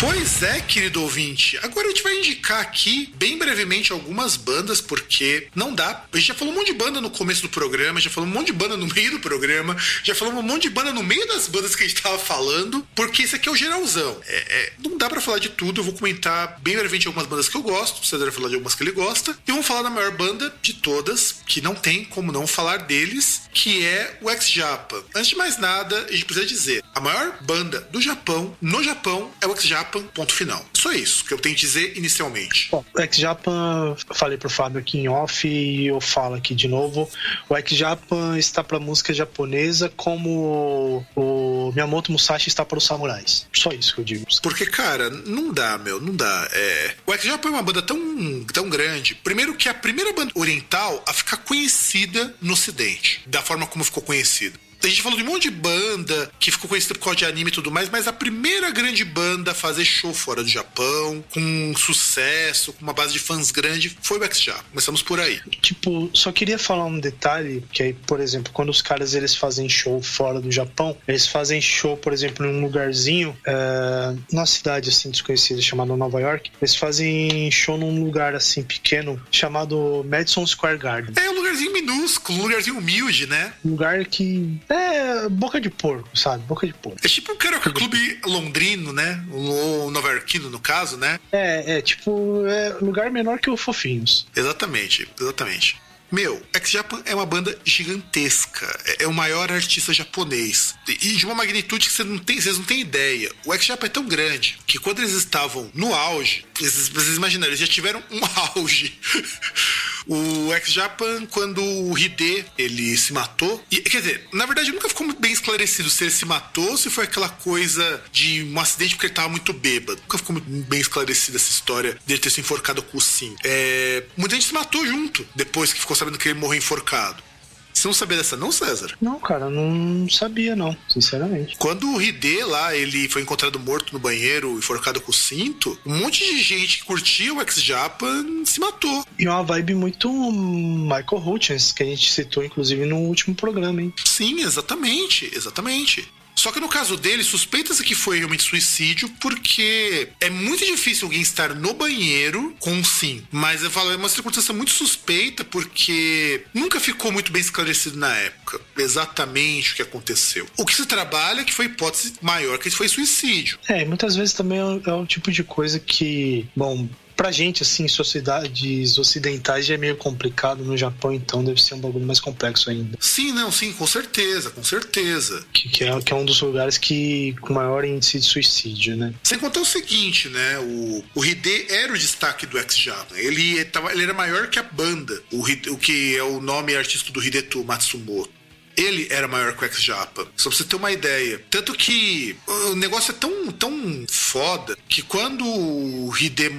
Pois é, querido ouvinte. Agora a gente vai indicar aqui, bem brevemente, algumas bandas, porque não dá. A gente já falou um monte de banda no começo do programa, já falou um monte de banda no meio do programa, já falou um monte de banda no meio das bandas que a gente tava falando, porque esse aqui é o geralzão. É, é, não dá para falar de tudo, eu vou comentar bem brevemente algumas bandas que eu gosto, o César vai falar de algumas que ele gosta, e vamos falar da maior banda de todas, que não tem como não falar deles, que é o X-Japan. Antes de mais nada, a gente precisa dizer, a maior banda do Japão, no Japão, é o X-Japan ponto final. Só isso que eu tenho que dizer inicialmente. Bom, o X-Japan, falei pro Fábio aqui em off e eu falo aqui de novo. O X-Japan está pra música japonesa como o Miyamoto Musashi está para os samurais. Só isso que eu digo. Porque, cara, não dá, meu, não dá. É... O X-Japan é uma banda tão, tão grande. Primeiro que é a primeira banda oriental a ficar conhecida no ocidente, da forma como ficou conhecida. A gente falou de um monte de banda que ficou conhecida por causa de anime e tudo mais, mas a primeira grande banda a fazer show fora do Japão, com sucesso, com uma base de fãs grande, foi o X-Japan. Começamos por aí. Tipo, só queria falar um detalhe, que aí, por exemplo, quando os caras eles fazem show fora do Japão, eles fazem show, por exemplo, em um lugarzinho, é, numa cidade assim desconhecida chamada Nova York, eles fazem show num lugar assim pequeno chamado Madison Square Garden. É um lugarzinho minúsculo, um lugarzinho humilde, né? Um lugar que é boca de porco, sabe? Boca de porco. É tipo um karaokê clube londrino, né? O nova iorquino, no caso, né? É, é tipo, é lugar menor que o Fofinhos. Exatamente, exatamente. Meu, X-Japan é uma banda gigantesca. É, é o maior artista japonês. E de uma magnitude que você não tem, vocês não têm ideia. O X-Japan é tão grande que quando eles estavam no auge, vocês, vocês imaginaram, eles já tiveram um auge. O X-Japan, quando o Hide ele se matou, e, quer dizer, na verdade nunca ficou muito bem esclarecido se ele se matou, se foi aquela coisa de um acidente porque ele tava muito bêbado. Nunca ficou muito bem esclarecida essa história dele ter se enforcado com o Sim. É, muita gente se matou junto depois que ficou sabendo que ele morreu enforcado. Você não sabia dessa não, César? Não, cara, não sabia não, sinceramente. Quando o Hide lá, ele foi encontrado morto no banheiro, enforcado com o cinto, um monte de gente que curtia o X-Japan se matou. E uma vibe muito Michael Hutchins, que a gente citou inclusive no último programa, hein? Sim, exatamente, exatamente. Só que no caso dele, suspeita-se que foi realmente suicídio, porque é muito difícil alguém estar no banheiro com um sim. Mas eu falo, é uma circunstância muito suspeita, porque nunca ficou muito bem esclarecido na época exatamente o que aconteceu. O que se trabalha é que foi hipótese maior que foi suicídio. É, muitas vezes também é o tipo de coisa que, bom, pra gente, assim, sociedades ocidentais já é meio complicado no Japão, então deve ser um bagulho mais complexo ainda. Sim, não, sim, com certeza, com certeza. Que, que, é, que é um dos lugares que com maior índice de suicídio, né? Sem contar o seguinte, né? O, o Hide era o destaque do X-Japan. Ele, tava, ele era maior que a banda, o, o que é o nome artístico do Hideto Matsumoto ele era maior que o X-Japa. Só pra você ter uma ideia. Tanto que o negócio é tão, tão foda que quando o Hide.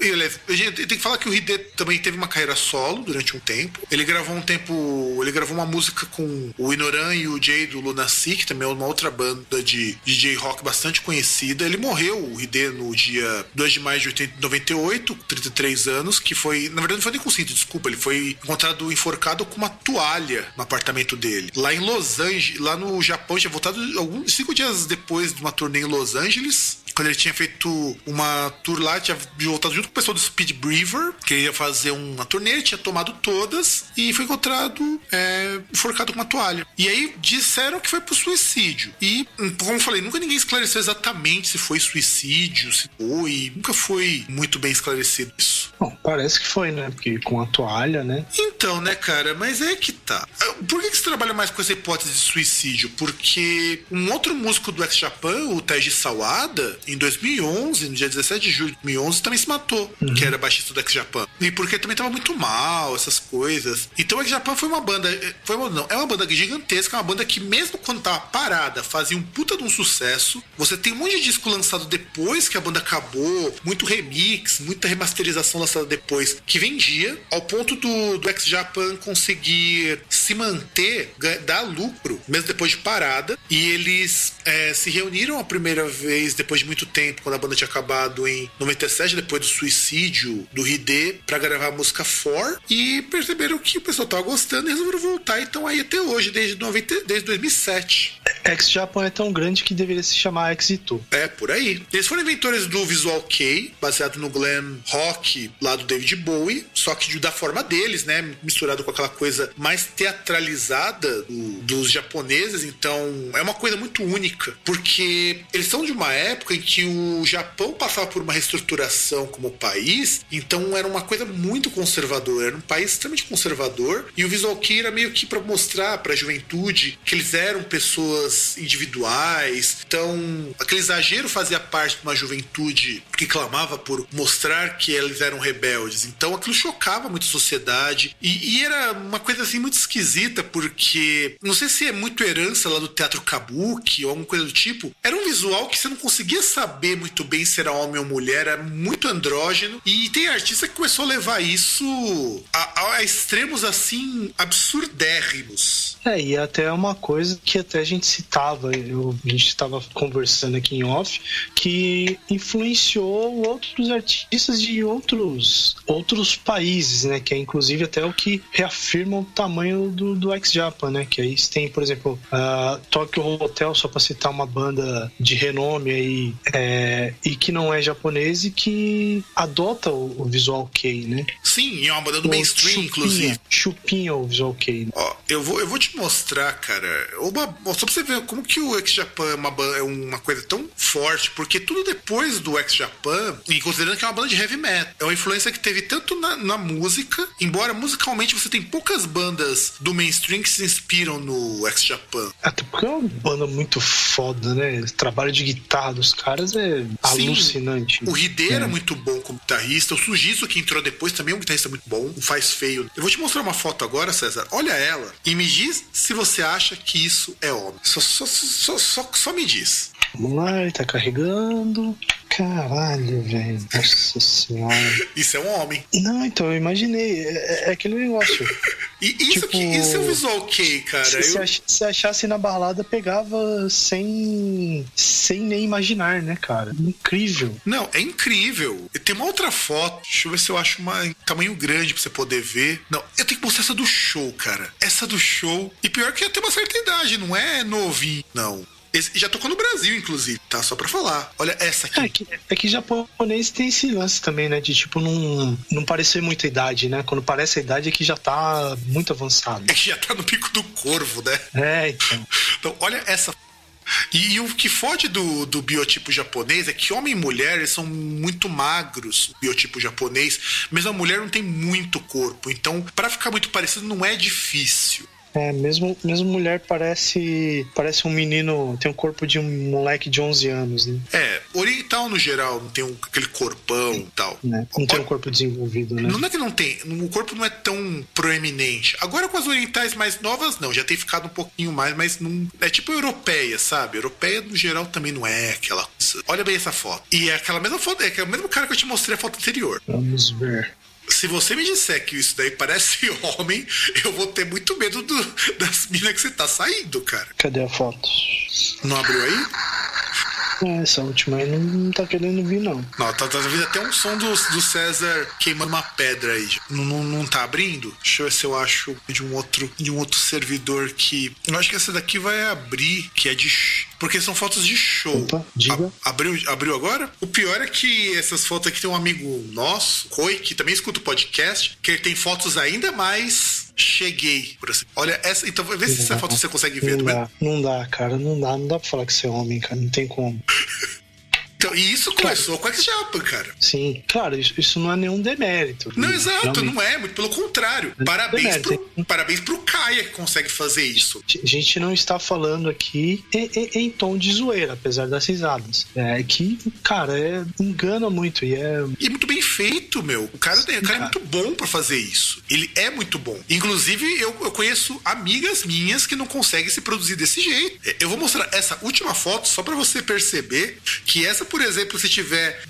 Ele, a gente tem que falar que o Hide também teve uma carreira solo durante um tempo. Ele gravou um tempo. Ele gravou uma música com o Inoran e o Jay do Lunacy, que também é uma outra banda de DJ rock bastante conhecida. Ele morreu, o Hide, no dia 2 de maio de 80, 98, 33 anos, que foi. Na verdade, não foi nem com cinto, desculpa. Ele foi encontrado enforcado com uma toalha no apartamento dele dele. Lá em Los Angeles, lá no Japão, tinha voltado alguns cinco dias depois de uma turnê em Los Angeles quando ele tinha feito uma tour lá, tinha voltado junto com o pessoal do Speed Breaver, que ia fazer uma turnê, ele tinha tomado todas e foi encontrado é, enforcado com uma toalha. E aí disseram que foi por suicídio. E, como eu falei, nunca ninguém esclareceu exatamente se foi suicídio, se foi. Nunca foi muito bem esclarecido isso. Bom, parece que foi, né? Porque com a toalha, né? Então, né, cara, mas é que tá. Por que, que você trabalha mais com essa hipótese de suicídio? Porque um outro músico do X-Japan, o Taiji Sawada, em 2011, no dia 17 de julho de 2011, também se matou, uhum. que era baixista do X-Japan. E porque também tava muito mal, essas coisas. Então o X-Japan foi uma banda, foi uma, não, é uma banda gigantesca, é uma banda que mesmo quando tava parada, fazia um puta de um sucesso. Você tem um monte de disco lançado depois que a banda acabou, muito remix, muita remasterização lançada depois, que vendia, ao ponto do, do X-Japan conseguir se manter, dar lucro, mesmo depois de parada. E eles é, se reuniram a primeira vez depois de muito tempo, quando a banda tinha acabado em 97, depois do suicídio do Hide, para gravar a música For. E perceberam que o pessoal tava gostando e resolveram voltar. E estão aí até hoje, desde, 90, desde 2007. X-Japan é tão grande que deveria se chamar X-Itu. É, por aí. Eles foram inventores do Visual Kei, baseado no glam rock lá do David Bowie, só que da forma deles, né? Misturado com aquela coisa mais teatralizada do, dos japoneses. Então, é uma coisa muito única, porque eles são de uma época em que o Japão passava por uma reestruturação como país, então era uma coisa muito conservadora, era um país extremamente conservador, e o Visual Kei era meio que para mostrar para a juventude que eles eram pessoas individuais. Então, aquele exagero fazia parte de uma juventude que clamava por mostrar que eles eram rebeldes. Então, aquilo chocava muito a sociedade e, e era uma coisa assim muito esquisita, porque não sei se é muito herança lá do teatro kabuki ou alguma coisa do tipo. Era um visual que você não conseguia saber muito bem se era homem ou mulher, era muito andrógeno. E tem artista que começou a levar isso a, a extremos assim absurdérrimos. É, e até uma coisa que até a gente citava, eu, a gente estava conversando aqui em off, que influenciou outros artistas de outros, outros países, né? Que é inclusive até o que reafirma o tamanho do, do X-Japan, né? Que aí tem, por exemplo, a Tokyo Hotel, só para citar uma banda de renome aí, é, e que não é japonês e que adota o, o Visual Kei, né? Sim, é uma banda do o mainstream, chupinha, inclusive. Chupinha o Visual Kei. Né? Ó, eu vou, eu vou te mostrar, cara, uma, só pra você ver como que o X-Japan é uma, é uma coisa tão forte, porque tudo depois do X-Japan, e considerando que é uma banda de heavy metal, é uma influência que teve tanto na, na música, embora musicalmente você tem poucas bandas do mainstream que se inspiram no X-Japan. Até porque é uma banda muito foda, né? O trabalho de guitarra dos caras é Sim, alucinante. O Hide é. era muito bom como guitarrista, o Sujizo que entrou depois também é um guitarrista muito bom, faz feio. Eu vou te mostrar uma foto agora, César. Olha ela e me diz se você acha que isso é homem. Só, só, só, só, só me diz. Vamos lá, ele tá carregando. Caralho, velho. Nossa senhora. Isso é um homem. Não, então, eu imaginei. É, é aquele negócio. e isso, tipo, que, isso é um visual ok, cara. Se, eu... se achasse na balada, pegava sem, sem nem imaginar, né, cara? Incrível. Não, é incrível. Tem uma outra foto. Deixa eu ver se eu acho uma tamanho grande pra você poder ver. Não, eu tenho que mostrar essa do show, cara. Essa do show. E pior que já tem uma certa idade, não é novinho, não. Esse já tocou no Brasil, inclusive, tá? Só pra falar. Olha essa aqui. É que, é que japonês tem esse lance também, né? De tipo, não, não parecer muita idade, né? Quando parece a idade é que já tá muito avançado. É que já tá no pico do corvo, né? É, então. Então, olha essa e, e, o que fode do, do biotipo japonês é que homem e mulher são muito magros, o biotipo japonês, mas a mulher não tem muito corpo. Então, para ficar muito parecido, não é difícil. É, mesmo, mesmo mulher parece parece um menino, tem um corpo de um moleque de 11 anos, né? É, oriental no geral, não tem um, aquele corpão e tal. Né? Não tem um corpo desenvolvido, né? Não é que não tem, o corpo não é tão proeminente. Agora com as orientais mais novas, não, já tem ficado um pouquinho mais, mas não. É tipo europeia, sabe? Europeia no geral também não é aquela coisa. Olha bem essa foto. E é aquela mesma foto, é o mesmo cara que eu te mostrei a foto anterior. Vamos ver se você me disser que isso daí parece homem, eu vou ter muito medo do, das minas que você tá saindo, cara. Cadê a foto? Não abriu aí? É, essa última aí não tá querendo vir, não. Não, tá, tá vindo até um som do, do César queimando uma pedra aí. Não, não, não tá abrindo? Deixa eu ver se eu acho de um outro, de um outro servidor que. Eu acho que essa daqui vai abrir, que é de. Porque são fotos de show. Opa, diga. A, abriu, abriu agora? O pior é que essas fotos aqui tem um amigo nosso, Koi, que também escuta o podcast, que ele tem fotos ainda mais cheguei. Por assim. Olha, essa. Então, vê se essa foto você consegue ver. Não dá, não dá, cara. Não dá. Não dá pra falar que você é homem, cara. Não tem como. Então, e isso começou claro. com a X-Japan, cara. Sim, claro, isso, isso, não é nenhum demérito. Não, exato, realmente. não é, muito pelo contrário. Não parabéns, é pro, parabéns pro Kaia que consegue fazer isso. A gente não está falando aqui em, em, em tom de zoeira, apesar das risadas. É que, cara, é, engana muito e é. E é muito bem feito, meu. O cara, Sim, o cara, é muito bom para fazer isso. Ele é muito bom. Inclusive, eu, eu conheço amigas minhas que não conseguem se produzir desse jeito. É, eu vou mostrar essa última foto só para você perceber que essa por exemplo, se tiver.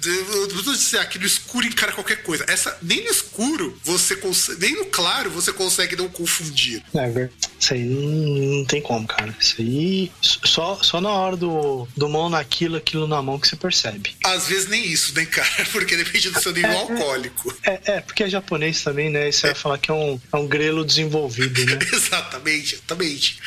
Vou dizer aqui no escuro encara qualquer coisa. Essa, nem no escuro, você consegue. Nem no claro você consegue não confundir. É, isso aí não, não tem como, cara. Isso aí. Só, só na hora do, do mão naquilo, aquilo na mão que você percebe. Às vezes nem isso, né, cara? Porque depende do seu nível é, é, alcoólico. É, é, porque é japonês também, né? Você é. vai falar que é um, é um grelo desenvolvido, né? exatamente, exatamente.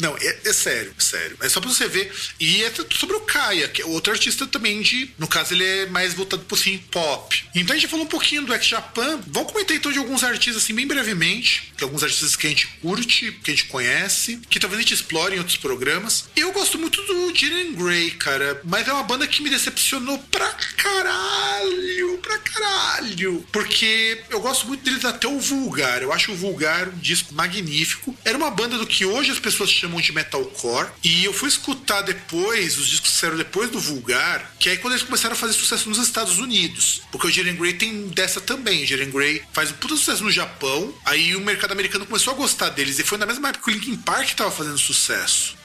Não, é, é sério, é sério. É só pra você ver. E é sobre o Kaia, que é outro artista também indie. No caso, ele é mais voltado pro sim pop. Então a gente falou um pouquinho do X-Japan. Vamos comentar então de alguns artistas, assim, bem brevemente. Que alguns artistas que a gente curte, que a gente conhece, que talvez a gente explore em outros programas. Eu gosto muito do Jiren Grey, cara. Mas é uma banda que me decepcionou pra caralho. Pra caralho. Porque eu gosto muito deles até o Vulgar. Eu acho o Vulgar um disco magnífico. Era uma banda do que hoje as pessoas chamam de metalcore. E eu fui escutar depois, os discos que saíram depois do Vulgar, que aí quando eles começaram a fazer sucesso nos Estados Unidos. Porque o Jiren Grey tem dessa também. O Jiren Grey faz um puta sucesso no Japão, aí o mercado americano começou a gostar deles. E foi na mesma época que o Linkin Park tava fazendo sucesso.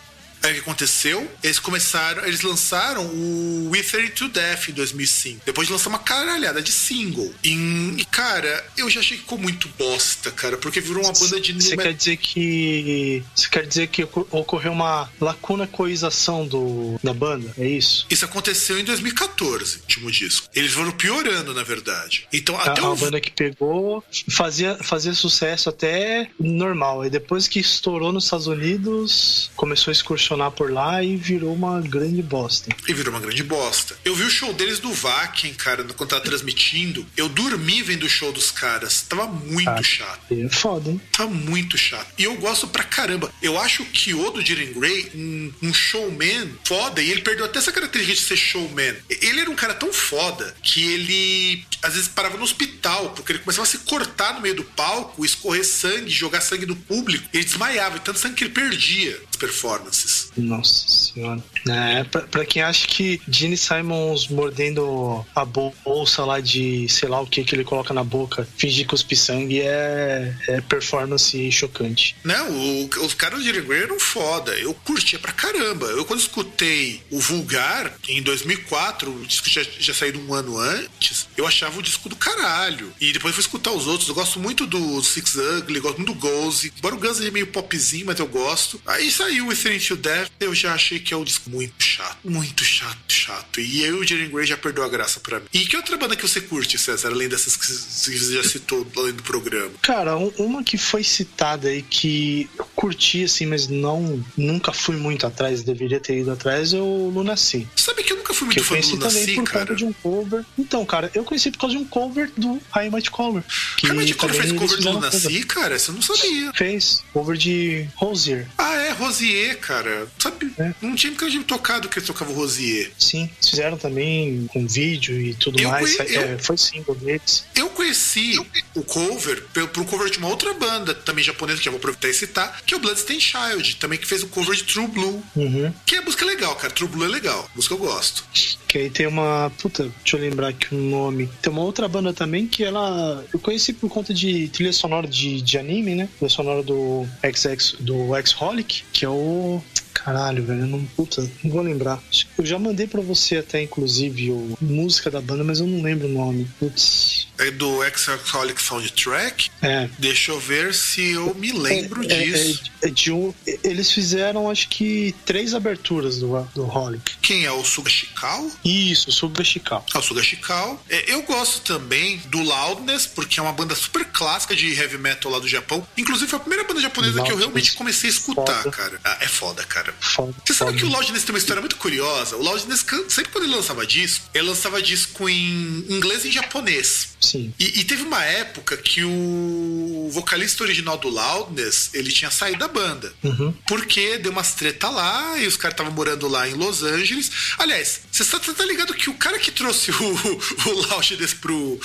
Aí o que aconteceu? Eles começaram, eles lançaram o We 32 Death em 2005. Depois de lançar uma caralhada de single. E, cara, eu já achei que ficou muito bosta, cara, porque virou uma banda de Você quer dizer que. Você quer dizer que ocorreu uma lacunacoização do, da banda? É isso? Isso aconteceu em 2014, último disco. Eles foram piorando, na verdade. Então, a, até a o... banda que pegou fazia, fazia sucesso até normal. E depois que estourou nos Estados Unidos, começou a excursionar funcionar por lá e virou uma grande bosta. E virou uma grande bosta. Eu vi o show deles do Vakin, cara, quando tava transmitindo. Eu dormi vendo o show dos caras. Tava muito ah, chato. É foda, hein? Tava muito chato. E eu gosto pra caramba. Eu acho que o do Jiren Grey, um, um showman foda, e ele perdeu até essa característica de ser showman. Ele era um cara tão foda que ele às vezes parava no hospital, porque ele começava a se cortar no meio do palco, escorrer sangue, jogar sangue no público. Ele desmaiava, e tanto sangue que ele perdia as performances. Nossa senhora. É, pra, pra, quem acha que Gene Simons mordendo a bolsa lá de sei lá o que que ele coloca na boca, fingir cuspir sangue, é, é performance chocante. Não, o, os caras Jerry Gray eram foda. Eu curtia pra caramba. Eu quando escutei o Vulgar, em 2004, o disco já, já saiu um ano antes, eu achava o disco do caralho. E depois fui escutar os outros. Eu gosto muito do Six Ugly, gosto muito do Goze. Embora o Guns é meio popzinho, mas eu gosto. Aí saiu o to Death, eu já achei que é um disco muito chato. Muito chato, chato. E aí o Jaren Grey já perdeu a graça pra mim. E que outra banda que você curte, César, além dessas que você já citou além do programa? Cara, uma que foi citada aí que eu curti, assim, mas não nunca fui muito atrás, deveria ter ido atrás, é o Lunacy. Sabe que eu nunca fui muito fã do Lunacy, por cara? de um cover. Então, cara, eu conheci por causa de um cover do I Might Cover. Que I Might Cover fez cover do Lunacy, cara? Você não sabia. Fez. Cover de Rosier. Ah, é, Rosier, cara. Sabe? É. Não tinha que a gente tocado que eles tocavam Rosier. Sim, fizeram também com vídeo e tudo eu mais. Conhe... É, foi single deles. Eu conheci eu... o cover pro cover de uma outra banda, também japonesa, que eu vou aproveitar e citar, que é o Bloodstained Child, também que fez o cover de True Blue. Uhum. Que é música legal, cara. True Blue é legal. Música eu gosto. Que aí tem uma. Puta, deixa eu lembrar aqui o um nome. Tem uma outra banda também que ela. Eu conheci por conta de trilha sonora de, de anime, né? Trilha sonora do XX, do X-Holic, que é o. Caralho, velho, eu não, puta, não vou lembrar. Eu já mandei para você até, inclusive, o música da banda, mas eu não lembro o nome. Putz. É do Exaholic Soundtrack? É. Deixa eu ver se eu me lembro é, é disso. É, é, de um, eles fizeram, acho que, três aberturas do, do Holic. Quem é? O Sugashikal? Isso, o Sugashikal. Ah, o Sugashikal. É, eu gosto também do Loudness, porque é uma banda super clássica de heavy metal lá do Japão. Inclusive, foi a primeira banda japonesa Loudness, que eu realmente comecei a escutar, foda. cara. Ah, é foda, cara. Foda, Você sabe que o Loudness tem uma história muito curiosa? O Loudness, sempre quando ele lançava disco, ele lançava disco em inglês e em japonês. Sim. E, e teve uma época que o vocalista original do Loudness, ele tinha saído da banda. Uhum. Porque deu umas treta lá e os caras estavam morando lá em Los Angeles. Aliás, você tá, tá ligado que o cara que trouxe o, o Loudness pro,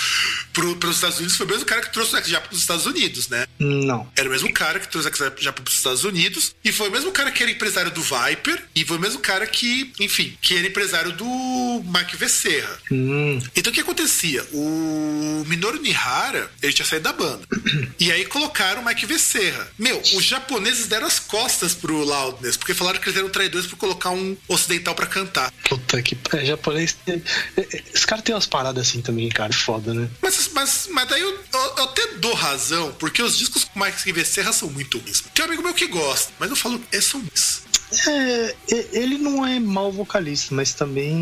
pro, pros Estados Unidos foi o mesmo cara que trouxe o X já pros Estados Unidos, né? Não. Era o mesmo cara que trouxe a já para os Estados Unidos e foi o mesmo cara que era empresário do Viper e foi o mesmo cara que, enfim, que era empresário do Mike Vesserra. Hum, Então o que acontecia? O Minoru Nihara, ele tinha saído da banda. E aí colocaram o Mike Vesserra. Meu, os japoneses deram as costas pro Loudness, porque falaram que eles eram traidores por colocar um ocidental pra cantar. puta que. É, japonês. É, é, esse cara tem umas paradas assim também, cara. Foda, né? Mas, mas, mas daí eu, eu- eu até dou razão, porque os discos com o Mike Vesserra são muito ruins. Tem um amigo meu que gosta, mas eu falo, é, são ruins. É, e- ele não é mau vocalista, mas também.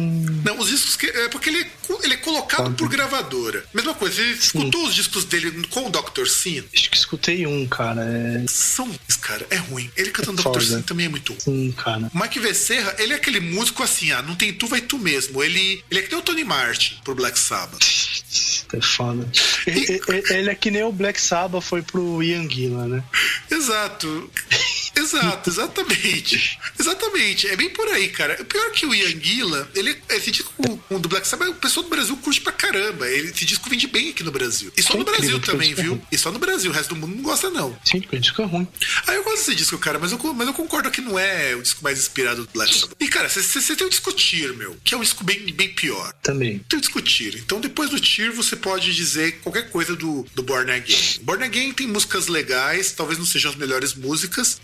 Não, os discos que. É porque ele é, ele é colocado Sabe. por gravadora. Mesma coisa, você escutou os discos dele com o Dr. Sin? Acho que escutei um, cara. É. São ruins, cara. É ruim. Ele cantando Foda. Dr. Sin também é muito ruim. Sim, cara. O Mike Vesserra, ele é aquele músico assim, ah, não tem tu, vai tu mesmo. Ele, ele é que nem o Tony Martin pro Black Sabbath. É foda. Ele, ele- ele é que nem o Black Sabbath foi pro Ian Gillan, né? Exato. Exato, exatamente. Exatamente. É bem por aí, cara. O pior é que o Ian Gillan, ele, esse disco com- do Black Sabbath, o pessoal do Brasil curte pra caramba. Ele, esse disco vende bem aqui no Brasil. E só no Brasil também, que viu? E só no Brasil. O resto do mundo não gosta, não. Sim, porque o disco é ruim. Ah, eu gosto desse disco, cara, mas eu, mas eu concordo que não é o disco mais inspirado do Black Sabbath. E, cara, você tem o disco Tear, meu, que é um disco bem, bem pior. Também. Tem o disco Tear. Então, depois do Tear, você pode dizer qualquer coisa do, do Born Again. Born Again tem músicas legais, talvez não sejam as melhores músicas.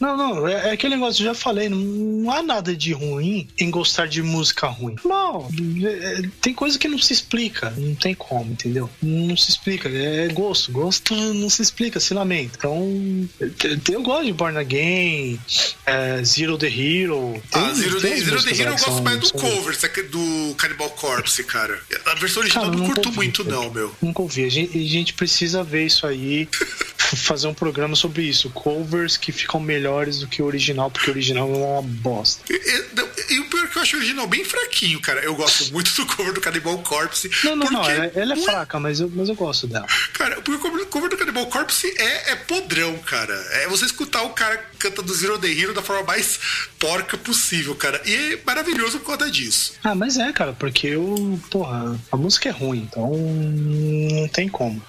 Não, não, é, é aquele negócio, eu já falei, não, não há nada de ruim em gostar de música ruim. Não, é- é- tem coisa que não se explica, não tem como, entendeu? Não se explica, é gosto, gosto não se explica, se lamenta. Então, eu, eu gosto de Born Again, é, Zero the Hero. tem- ah, Zero, tem Zero the Hero eu gosto mais do cover saca, do Cannibal Corpse, cara. A versão original Cara, eu não curto ouvi, muito, cara. não, meu. Nunca ouvi. A gente, a gente precisa ver isso aí, fazer um programa sobre isso. Covers que ficam melhores do que o original, porque o original é uma bosta. E, o pior é que eu acho o original bem fraquinho, cara. Eu gosto muito do cover do Cannibal Corpse. Não, não, não, porque ela, ela é não fraca, mas eu, mas eu gosto dela. Cara, porque o cover- o cover do Cannibal Corpse é, é podrão, cara. É você escutar o cara cantando Zero the Hero da forma mais porca possível, cara. E é maravilhoso por conta disso. Ah, mas é, cara, porque eu, porra, a música é ruim, então não tem como.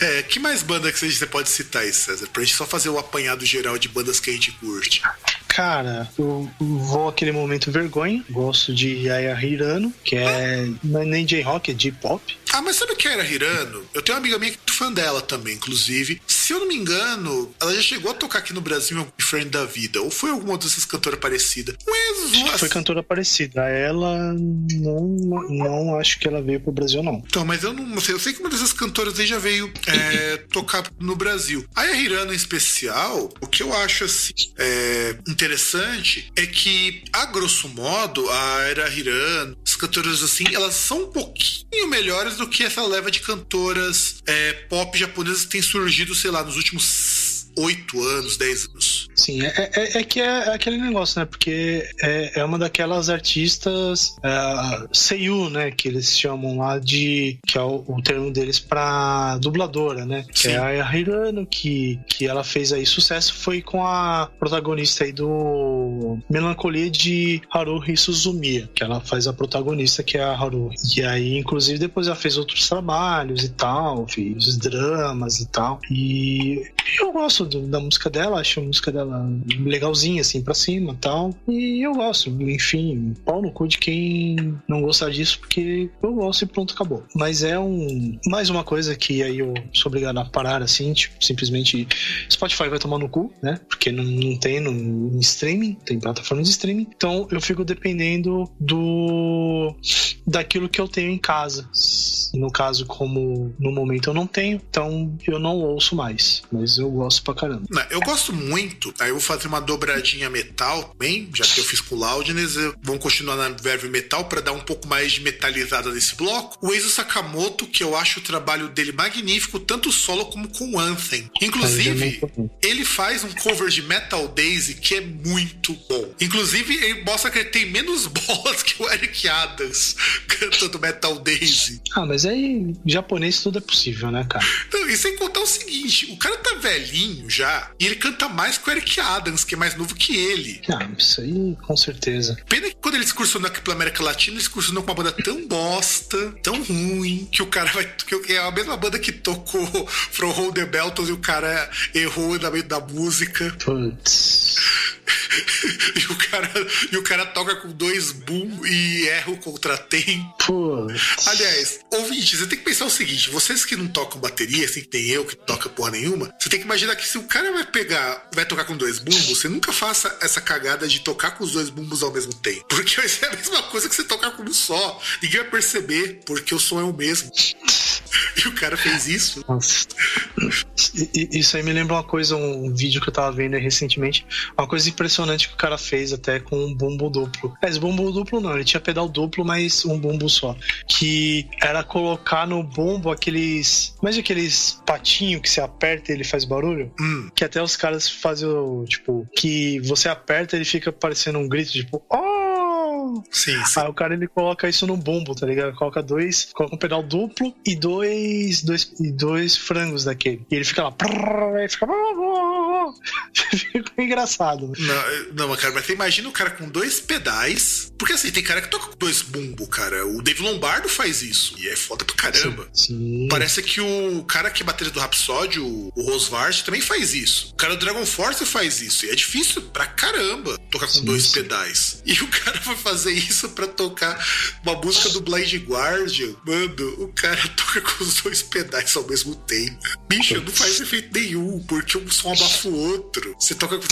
É, que mais banda que você pode citar aí, César? Pra gente só fazer o apanhado geral de bandas que a gente curte. Cara, eu vou aquele momento vergonha, gosto de Aya Hirano, que é não é nem J-Rock, é J-Pop. Ah, mas sabe o que era Hirano? Eu tenho uma amiga minha que é fã dela também, inclusive. Se eu não me engano, ela já chegou a tocar aqui no Brasil em algum Friend da Vida. Ou foi alguma dessas cantoras parecida. É que zoa- foi cantora parecida. Ela não, não acho que ela veio pro Brasil, não. Então, mas eu não sei. Eu sei que uma dessas cantoras aí já veio é, tocar no Brasil. A Hirano em especial, o que eu acho assim, é, interessante é que, a grosso modo, a Era Hirano, as cantoras assim, elas são um pouquinho melhores do que essa leva de cantoras é, pop japonesas que tem surgido, sei lá, nos últimos oito anos, dez anos. Sim, é, é, é que é, é aquele negócio, né? Porque é, é uma daquelas artistas é, seiyu, né? Que eles chamam lá de. que é o, o termo deles pra dubladora, né? Que Sim. é a Hirano, que, que ela fez aí sucesso, foi com a protagonista aí do Melancolia de Haruhi Suzumiya, que ela faz a protagonista, que é a Haruhi. E aí, inclusive, depois ela fez outros trabalhos e tal, fez dramas e tal. E eu gosto do- da música dela, acho a música dela legalzinha, assim, pra cima e tal. E eu gosto, enfim, pau no cu de quem não gostar disso, porque eu gosto e pronto, acabou. Mas é um. Mais uma coisa que aí eu sou obrigado a parar, assim, tipo, simplesmente Spotify vai tomar no cu, né? Porque não, não tem no, no streaming, tem plataforma de streaming. Então eu fico dependendo do. daquilo que eu tenho em casa. No caso, como no momento eu não tenho, então eu não ouço mais. Mas eu eu gosto pra caramba. Não, eu gosto muito. Aí eu vou fazer uma dobradinha metal também, já que eu fiz com o Loudness. Vamos continuar na verve metal para dar um pouco mais de metalizada nesse bloco. O Eizo Sakamoto, que eu acho o trabalho dele magnífico, tanto solo como com o Anthem. Inclusive, ele faz um cover de Metal Daisy que é muito bom. Inclusive, ele mostra que ele tem menos bolas que o Eric Adams cantando Metal Daisy. Ah, mas aí, japonês tudo é possível, né, cara? Não, e sem contar o seguinte: o cara tá velhinho já e ele canta mais que o Eric Adams, que é mais novo que ele. Ah, isso aí, com certeza. Pena que quando ele excursionou aqui pela América Latina, ele excursionou com uma banda tão bosta, tão ruim, que o cara vai. que é a mesma banda que tocou From Hold the Beltons e o cara errou no meio da música. Putz. e, o cara, e o cara toca com dois boom e erra o contratempo. Putz. Aliás, ouvinte, você tem que pensar o seguinte: vocês que não tocam bateria, assim que tem eu que toca porra nenhuma, você tem que imaginar que se o cara vai pegar, vai tocar com dois bumbos, você nunca faça essa cagada de tocar com os dois bumbos ao mesmo tempo. Porque vai ser a mesma coisa que você tocar com um só. Ninguém vai perceber, porque o som é o mesmo. E o cara fez isso. Nossa. Isso aí me lembra uma coisa, um vídeo que eu tava vendo recentemente. Uma coisa impressionante que o cara fez até com um bumbo duplo. Mas bumbo duplo não, ele tinha pedal duplo, mas um bumbo só. Que era colocar no bumbo aqueles. Mas aqueles patinhos que você aperta e ele faz barulho? Hum. Que até os caras fazem o. Tipo, que você aperta ele fica parecendo um grito, tipo, oh! Sim, sim. Aí o cara ele coloca isso no bumbo, tá ligado? Coloca dois, coloca um pedal duplo e dois, dois, e dois frangos daquele. E ele fica lá, prrr, fica. Fica engraçado. Não, não, mas, cara, mas você imagina o cara com dois pedais. Porque assim, tem cara que toca com dois bumbo, cara. O Dave Lombardo faz isso. E é foda pra caramba. Sim. Parece que o cara que é bateria do Rhapsody, o, o Rosvart, também faz isso. O cara do Dragon Force faz isso. E é difícil pra caramba tocar com Sim, dois sim. pedais. E o cara vai fazer isso pra tocar uma música do Blind Guardian. Mano, o cara toca com os dois pedais ao mesmo tempo. Bicho, não faz efeito nenhum, porque um som abafa o outro. Você toca com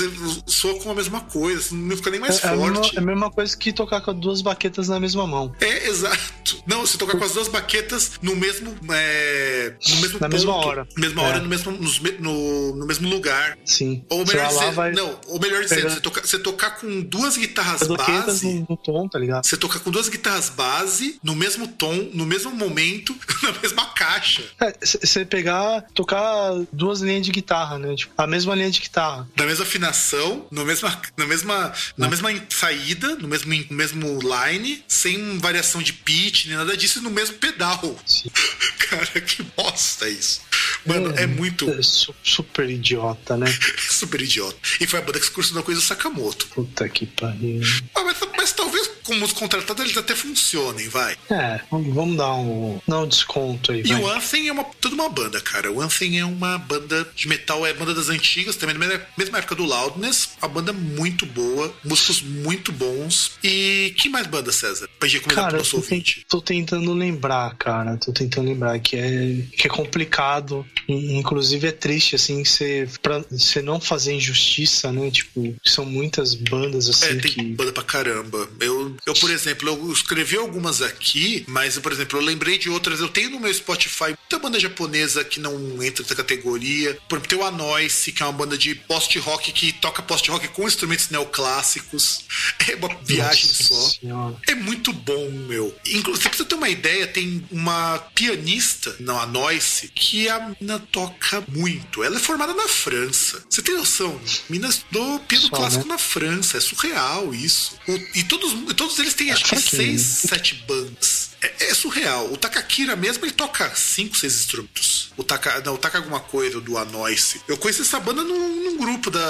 soa com a mesma coisa, não fica nem mais É, é forte. é a mesma coisa que tocar com duas baquetas na mesma mão. É, exato. Não, você toca com as duas baquetas no mesmo. é, no mesmo Na ponto. mesma hora. Mesma É. hora, no mesmo, no, no mesmo lugar. Sim. Ou Você melhor dizendo, vai não, ou melhor dizendo, você, toca- você tocar com duas guitarras base. no, no tom, tá ligado? Você tocar com duas guitarras base, no mesmo tom, no mesmo momento, na mesma caixa. Você pegar, tocar duas linhas de guitarra, né? Tipo, a mesma linha de guitarra. Na mesma afinação, no mesma, na mesma, na mesma saída, no mesmo, no mesmo line, sem variação de pitch, nem nada disso, e no mesmo pedal. Sim. Cara, que bosta isso. Mano, é, muito é su- super idiota, né? super idiota. E foi a banda que excursionou coisa do Sakamoto. Puta que pariu. Ah, mas, mas talvez, como os contratados, eles até funcionem, vai. É, vamos dar um, dar um desconto aí, E vai. o Anthem é uma, toda uma banda, cara. O Anthem é uma banda de metal, é banda das antigas, também na mesma- época do Loudness. Uma banda muito boa, músicos muito bons. E que mais banda, César? Pra gente recomendar Cara, pro nosso ouvinte. tô tentando lembrar, cara. Tô tentando lembrar que é, que é complicado. Inclusive é triste, assim, você pra você não fazer injustiça, né? Tipo, são muitas bandas É, assim tem que. banda pra caramba. Eu, eu, por exemplo, eu escrevi algumas aqui, mas, por exemplo, eu lembrei de outras. Eu tenho no meu Spotify muita banda japonesa que não entra nessa categoria. Por exemplo, tem o Anoice, que é uma banda de post-rock que toca post-rock com instrumentos neoclássicos. É uma viagem Nossa só. Senhora. É muito bom, meu. Inclusive, pra você ter uma ideia, tem uma pianista, não, a Noyce, que a mina toca muito. Ela é formada na França. Você tem noção? Minas do piano Só, clássico né? na França. É surreal isso. O- e todos, todos eles têm acho que fraquinho. seis, sete bandas. É, é surreal. O Takakira mesmo, ele toca cinco, seis instrumentos. O Taka, não, o Taka alguma coisa do Anoice. Eu conheci essa banda num, num grupo da,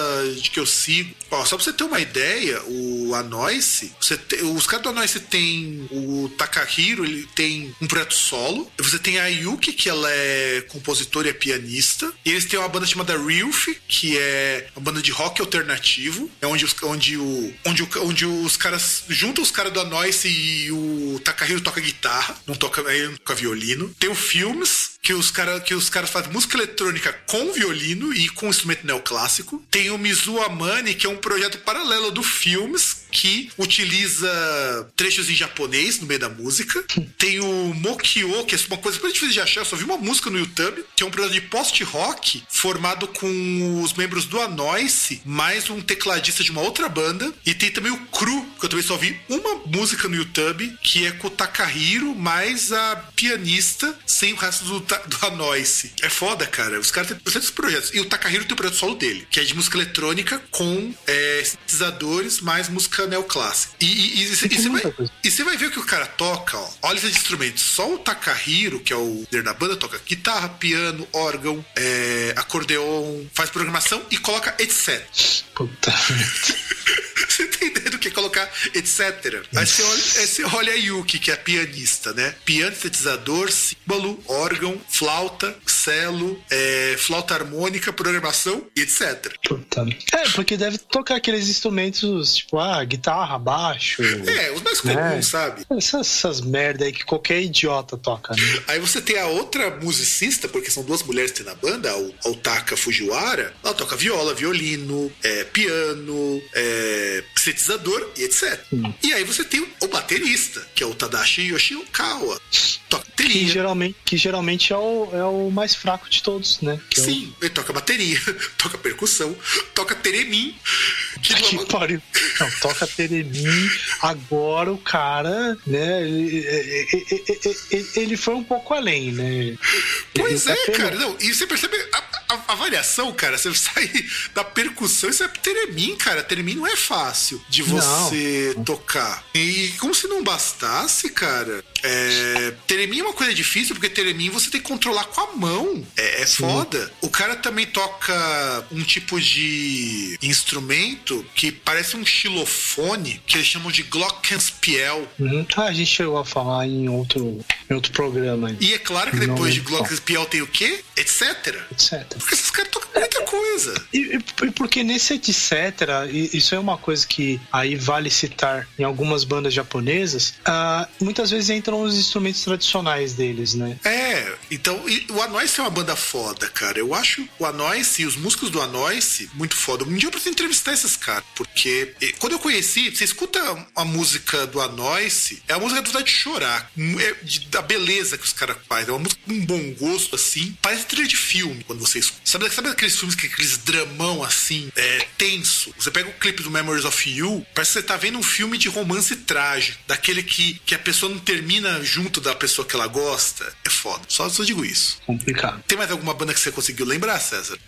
de que eu sigo. Ó, só pra você ter uma ideia, o Anoice, você te- os caras do Anoice tem o Takahiro, ele tem um projeto solo. Você tem a Yuki, que ela é compositora e é pianista. E eles têm uma banda chamada Rilf, que é uma banda de rock alternativo. É onde os, onde o, onde o, onde os caras juntam os caras do Anoice e o Takahiro toca guitarra, não toca, aí não toca violino. O Filmes, que os caras que os caras fazem música eletrônica com violino e com instrumento neoclássico. Tem o Mizu Amani, que é um projeto paralelo do Filmes, que utiliza trechos em japonês no meio da música. Tem o Mokyo, que é uma coisa bem difícil de achar. Eu só vi uma música no YouTube, que é um programa de post-rock formado com os membros do Anoice, mais um tecladista de uma outra banda. E tem também o Cru, que eu também só vi uma música no YouTube, que é com o Takahiro, mais a pianista, sem o resto do, do Anoice. É foda, cara. Os caras têm bastantes projetos. E o Takahiro tem o projeto solo dele, que é de música eletrônica com é, sintetizadores mais música neoclássica. E, e, e, e você vai, e você vai ver o que o cara toca, ó. Olha esses instrumentos. Só o Takahiro, que é o líder da banda, toca guitarra, piano, órgão, é, acordeon, faz programação e coloca etc. Puta. Você tá entendendo o que é colocar etc. Aí você olha, aí você olha a Yuki, que é pianista, né? Piano, sintetizador, símbolo, órgão, flauta, cello, é, flauta harmônica, programação e etc. Puta. É, porque deve tocar aqueles instrumentos, tipo, ah, guitarra, baixo. É, os mais comuns, né? sabe? Essas, essas merda aí que qualquer idiota toca, né? Aí você tem a outra musicista, porque são duas mulheres que tem na banda, a Otaka Fujiwara. Ela toca viola, violino, é, piano, é, sintetizador e etc. Hum. E aí você tem o, baterista, que é o Tadashi Yoshiokawa. Toca Que bateria. geralmente, que geralmente é, o, é o mais fraco de todos, né? Que é o- Sim, ele toca bateria, toca percussão, toca teremin. Que não é Que uma- pariu. Não, toca Teremim. Agora o cara, né? Ele, ele- ele- ele foi um pouco além, né? Pois Ele é, tá cara. Não, e você percebe a, a- a variação, cara. Você sai da percussão e sai pro teremin, cara. Teremin não é fácil de você tocar. E como se não bastasse, cara. É, teremin é uma coisa difícil, porque teremin você tem que controlar com a mão. É, é foda. O cara também toca um tipo de instrumento que parece um xilofone, que eles chamam de glockenspiel. Uhum. Ah, a gente chegou a falar em outro, em outro programa, E é claro que Não depois de glockenspiel tem o quê? Etc. etc. Porque esses caras tocam muita coisa. E, e- porque nesse etc, e isso é uma coisa que aí vale citar em algumas bandas japonesas, ah, muitas vezes entram os instrumentos tradicionais deles, né? É, então o Anoice é uma banda foda, cara. Eu acho o Anoice e os músicos do Anoice muito foda. Um dia eu preciso entrevistar esses caras, porque quando eu conheci, você escuta a música do Anoice, é a música do vontade de chorar, Hum, é de- da beleza que os caras fazem. É uma música com um bom gosto, assim. Parece trilha de filme quando você escuta. Sabe, sabe aqueles filmes que aqueles dramão assim, é, tenso? Você pega o clipe do Memories of You, parece que você tá vendo um filme de romance trágico, daquele que, que a pessoa não termina junto da pessoa que ela gosta. É foda. Só, só digo isso. Complicado. Tem mais alguma banda que você conseguiu lembrar, César?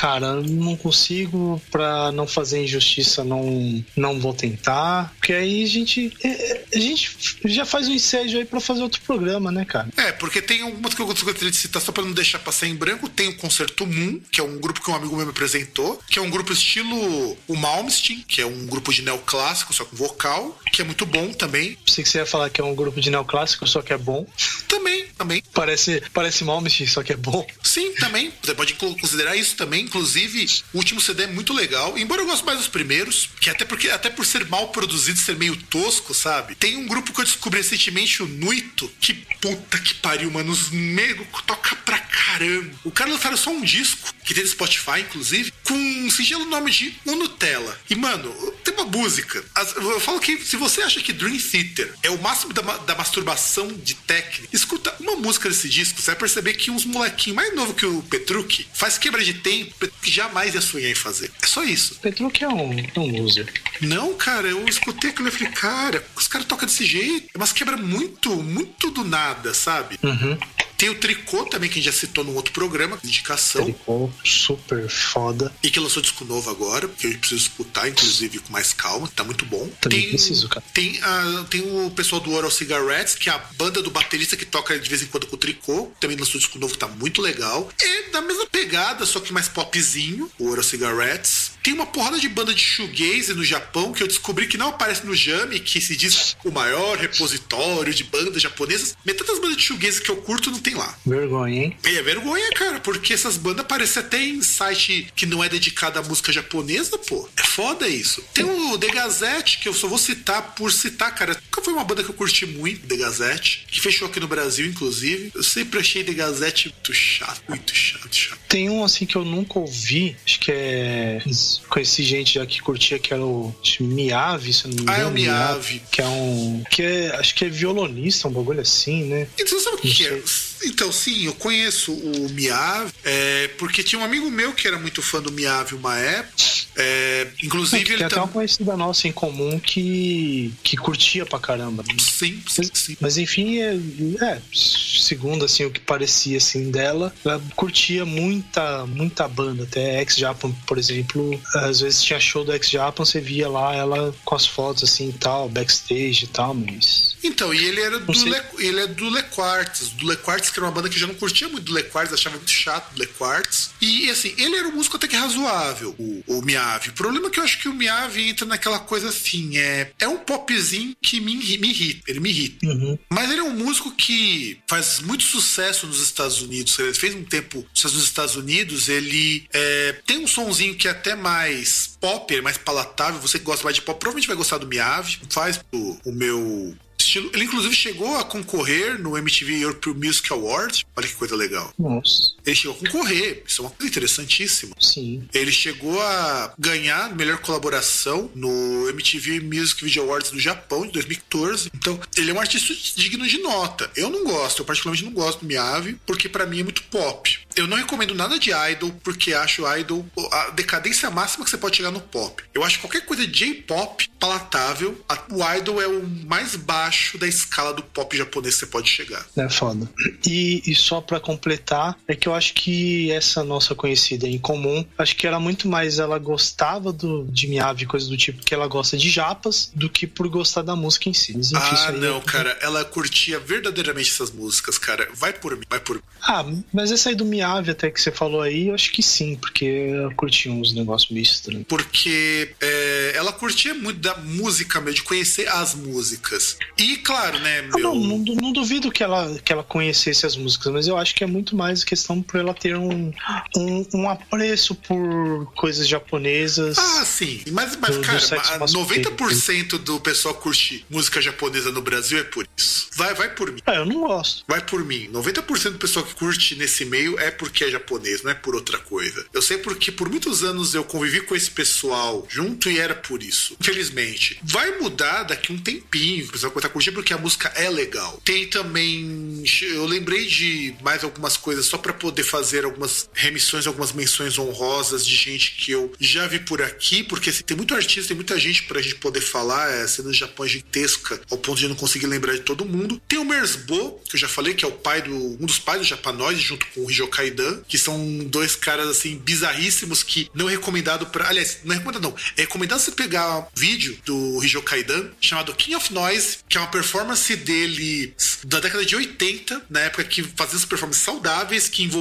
Cara, não consigo, pra não fazer injustiça, não, não vou tentar. Porque aí a gente. é, é, A gente já faz um ensejo aí pra fazer outro programa, né, cara? É, porque tem algumas que eu gostaria de citar só pra não deixar passar em branco. Tem o Concerto Moon, que é um grupo que um amigo meu me apresentou, que é um grupo estilo o Malmsteen, que é um grupo de neoclássico, só com vocal, que é muito bom também. Pensei que você ia falar que é um grupo de neoclássico, só que é bom. Também, também. Parece, parece Malmsteen, só que é bom. Sim, também. Você pode considerar isso também. Inclusive, o último CD é muito legal. Embora eu goste mais dos primeiros, que até porque até por ser mal produzido, ser meio tosco, sabe? Tem um grupo que eu descobri recentemente, o Nuito, que puta que pariu, mano. Os negros toca pra caramba. O cara lançaram só um disco, que tem no Spotify, inclusive, com um singelo nome de O Nutella. E, mano, tem uma música. Eu falo que se você acha que Dream Theater é o máximo da, da masturbação de técnica, escuta uma música desse disco, você vai perceber que uns molequinhos mais novos que o Petrucci faz quebra de tempo que jamais ia sonhar em fazer. É só isso. Petruc é um, é um loser. Não, cara, eu escutei aquilo e falei, cara, os caras tocam desse jeito. É umas quebra muito, muito do nada, sabe? Uhum. Tem o Tricô também, que a gente já citou num outro programa, indicação. Tricô, super foda. E que lançou disco novo agora, que eu preciso escutar, inclusive, com mais calma, tá muito bom. Também preciso, cara. Tem, a- tem o pessoal do Oral Cigarettes, que é a banda do baterista que toca de vez em quando com o Tricô. Também lançou disco novo que tá muito legal. É da mesma pegada, só que mais popzinho, o Oral Cigarettes. Tem uma porrada de banda de shoegaze no Japão que eu descobri que não aparece no Jami, que se diz o maior repositório de bandas japonesas. Metade das bandas de shoegaze que eu curto não tem lá. Vergonha, hein? É vergonha, cara, porque essas bandas aparecem até em site que não é dedicado à música japonesa, pô. É foda isso. Tem o The Gazette, que eu só vou citar por citar, cara. Nunca foi uma banda que eu curti muito, The Gazette, que fechou aqui no Brasil, inclusive. Eu sempre achei The Gazette muito chato, muito chato, chato. Tem um assim que eu nunca ouvi, acho que é conheci gente já que curtia que era o Miave, se não me engano. Ah, é o Miave. Que é um. Que é, acho que é violonista, um bagulho assim, né? Então, sabe o que é? Então, sim, eu conheço o Miave, é, porque tinha um amigo meu que era muito fã do Miave uma época. É, inclusive, Tem ele até uma conhecida nossa em comum que, que curtia pra caramba. né? Sim, sim, sim. Mas enfim, é, é, segundo assim o que parecia assim dela, ela curtia muita muita banda, até Ex Japan, por exemplo, às vezes tinha show do Ex Japan, você via lá ela com as fotos assim e tal, backstage e tal, mas Então, e ele era do. Le, ele é do Le Quartz. Do Le Quartz, que era uma banda que já não curtia muito do Le Quartz, achava muito chato do Le Quartz. E assim, ele era um músico até que razoável, o, o Miave. O problema é que eu acho que o Miave entra naquela coisa assim, é, é um popzinho que me, me irrita, ele me irrita. Mas ele é um músico que faz muito sucesso nos Estados Unidos. Ele fez um tempo nos Estados Unidos. Ele é, tem um sonzinho que é até mais pop, é mais palatável. Você que gosta mais de pop, provavelmente vai gostar do Miave. Faz o, o meu estilo. Ele inclusive chegou a concorrer no MTV European Music Award. Olha que coisa legal. nossa, Ele chegou a concorrer. Isso é uma coisa interessantíssima. sim. Ele chegou a ganhar melhor colaboração no MTV Music Video Awards do Japão de 2014. Então, ele é um artista digno de nota. Eu não gosto, eu particularmente não gosto do Miave, porque pra mim é muito pop. Eu não recomendo nada de Idol, porque acho Idol a decadência máxima que você pode chegar no pop. Eu acho qualquer coisa de J-pop palatável. O Idol é o mais baixo da escala do pop japonês que você pode chegar. É foda. E, e só pra completar, é que eu acho que essa nossa conhecida em comum, acho que era muito mais ela gostava do, de Miave, coisa do tipo que ela gosta de japas, do que por gostar da música em si. Enfim, Ah, não, é- cara. Ela curtia verdadeiramente essas músicas, cara. Vai por mim, vai por mim. Ah, mas essa aí do Miave até que você falou aí, eu acho que sim, porque eu curti uns negócios meio estranhos. porque é, ela curtia muito da música mesmo, de conhecer as músicas. E claro, né, Ah, meu. não, não, du- não duvido que ela, que ela conhecesse as músicas, mas eu acho que é muito mais questão por ela ter um, um, um apreço por coisas japonesas. Ah, sim. Mas, mas Do- do cara, masculino. 90% do pessoal curte música japonesa no Brasil é por isso. Vai, vai por mim. Ah, eu não gosto. Vai por mim. 90% do pessoal que curte nesse meio é porque é japonês, não é por outra coisa. Eu sei porque por muitos anos eu convivi com esse pessoal junto e era por isso. Infelizmente. Vai mudar daqui um tempinho. O pessoal vai a curtir porque a música é legal. Tem também. Eu lembrei de mais algumas coisas só pra poder fazer algumas remissões, algumas menções honrosas de gente que eu já vi por aqui, porque assim, tem muito artista, tem muita gente pra gente poder falar. É, a cena Japão é gigantesca, ao ponto de não conseguir lembrar de todo mundo. Tem o Mersbo, que eu já falei, que é o pai do. um dos pais do Japanoide, junto com o Hijo Kaidan, que são dois caras assim bizarríssimos que não é recomendado pra. Aliás, não é recomendado, não. É recomendado você pegar um vídeo do Hijo Kaidan chamado King of Noise, que é uma performance dele da década de 80, na época que fazia as performances saudáveis, que envolvia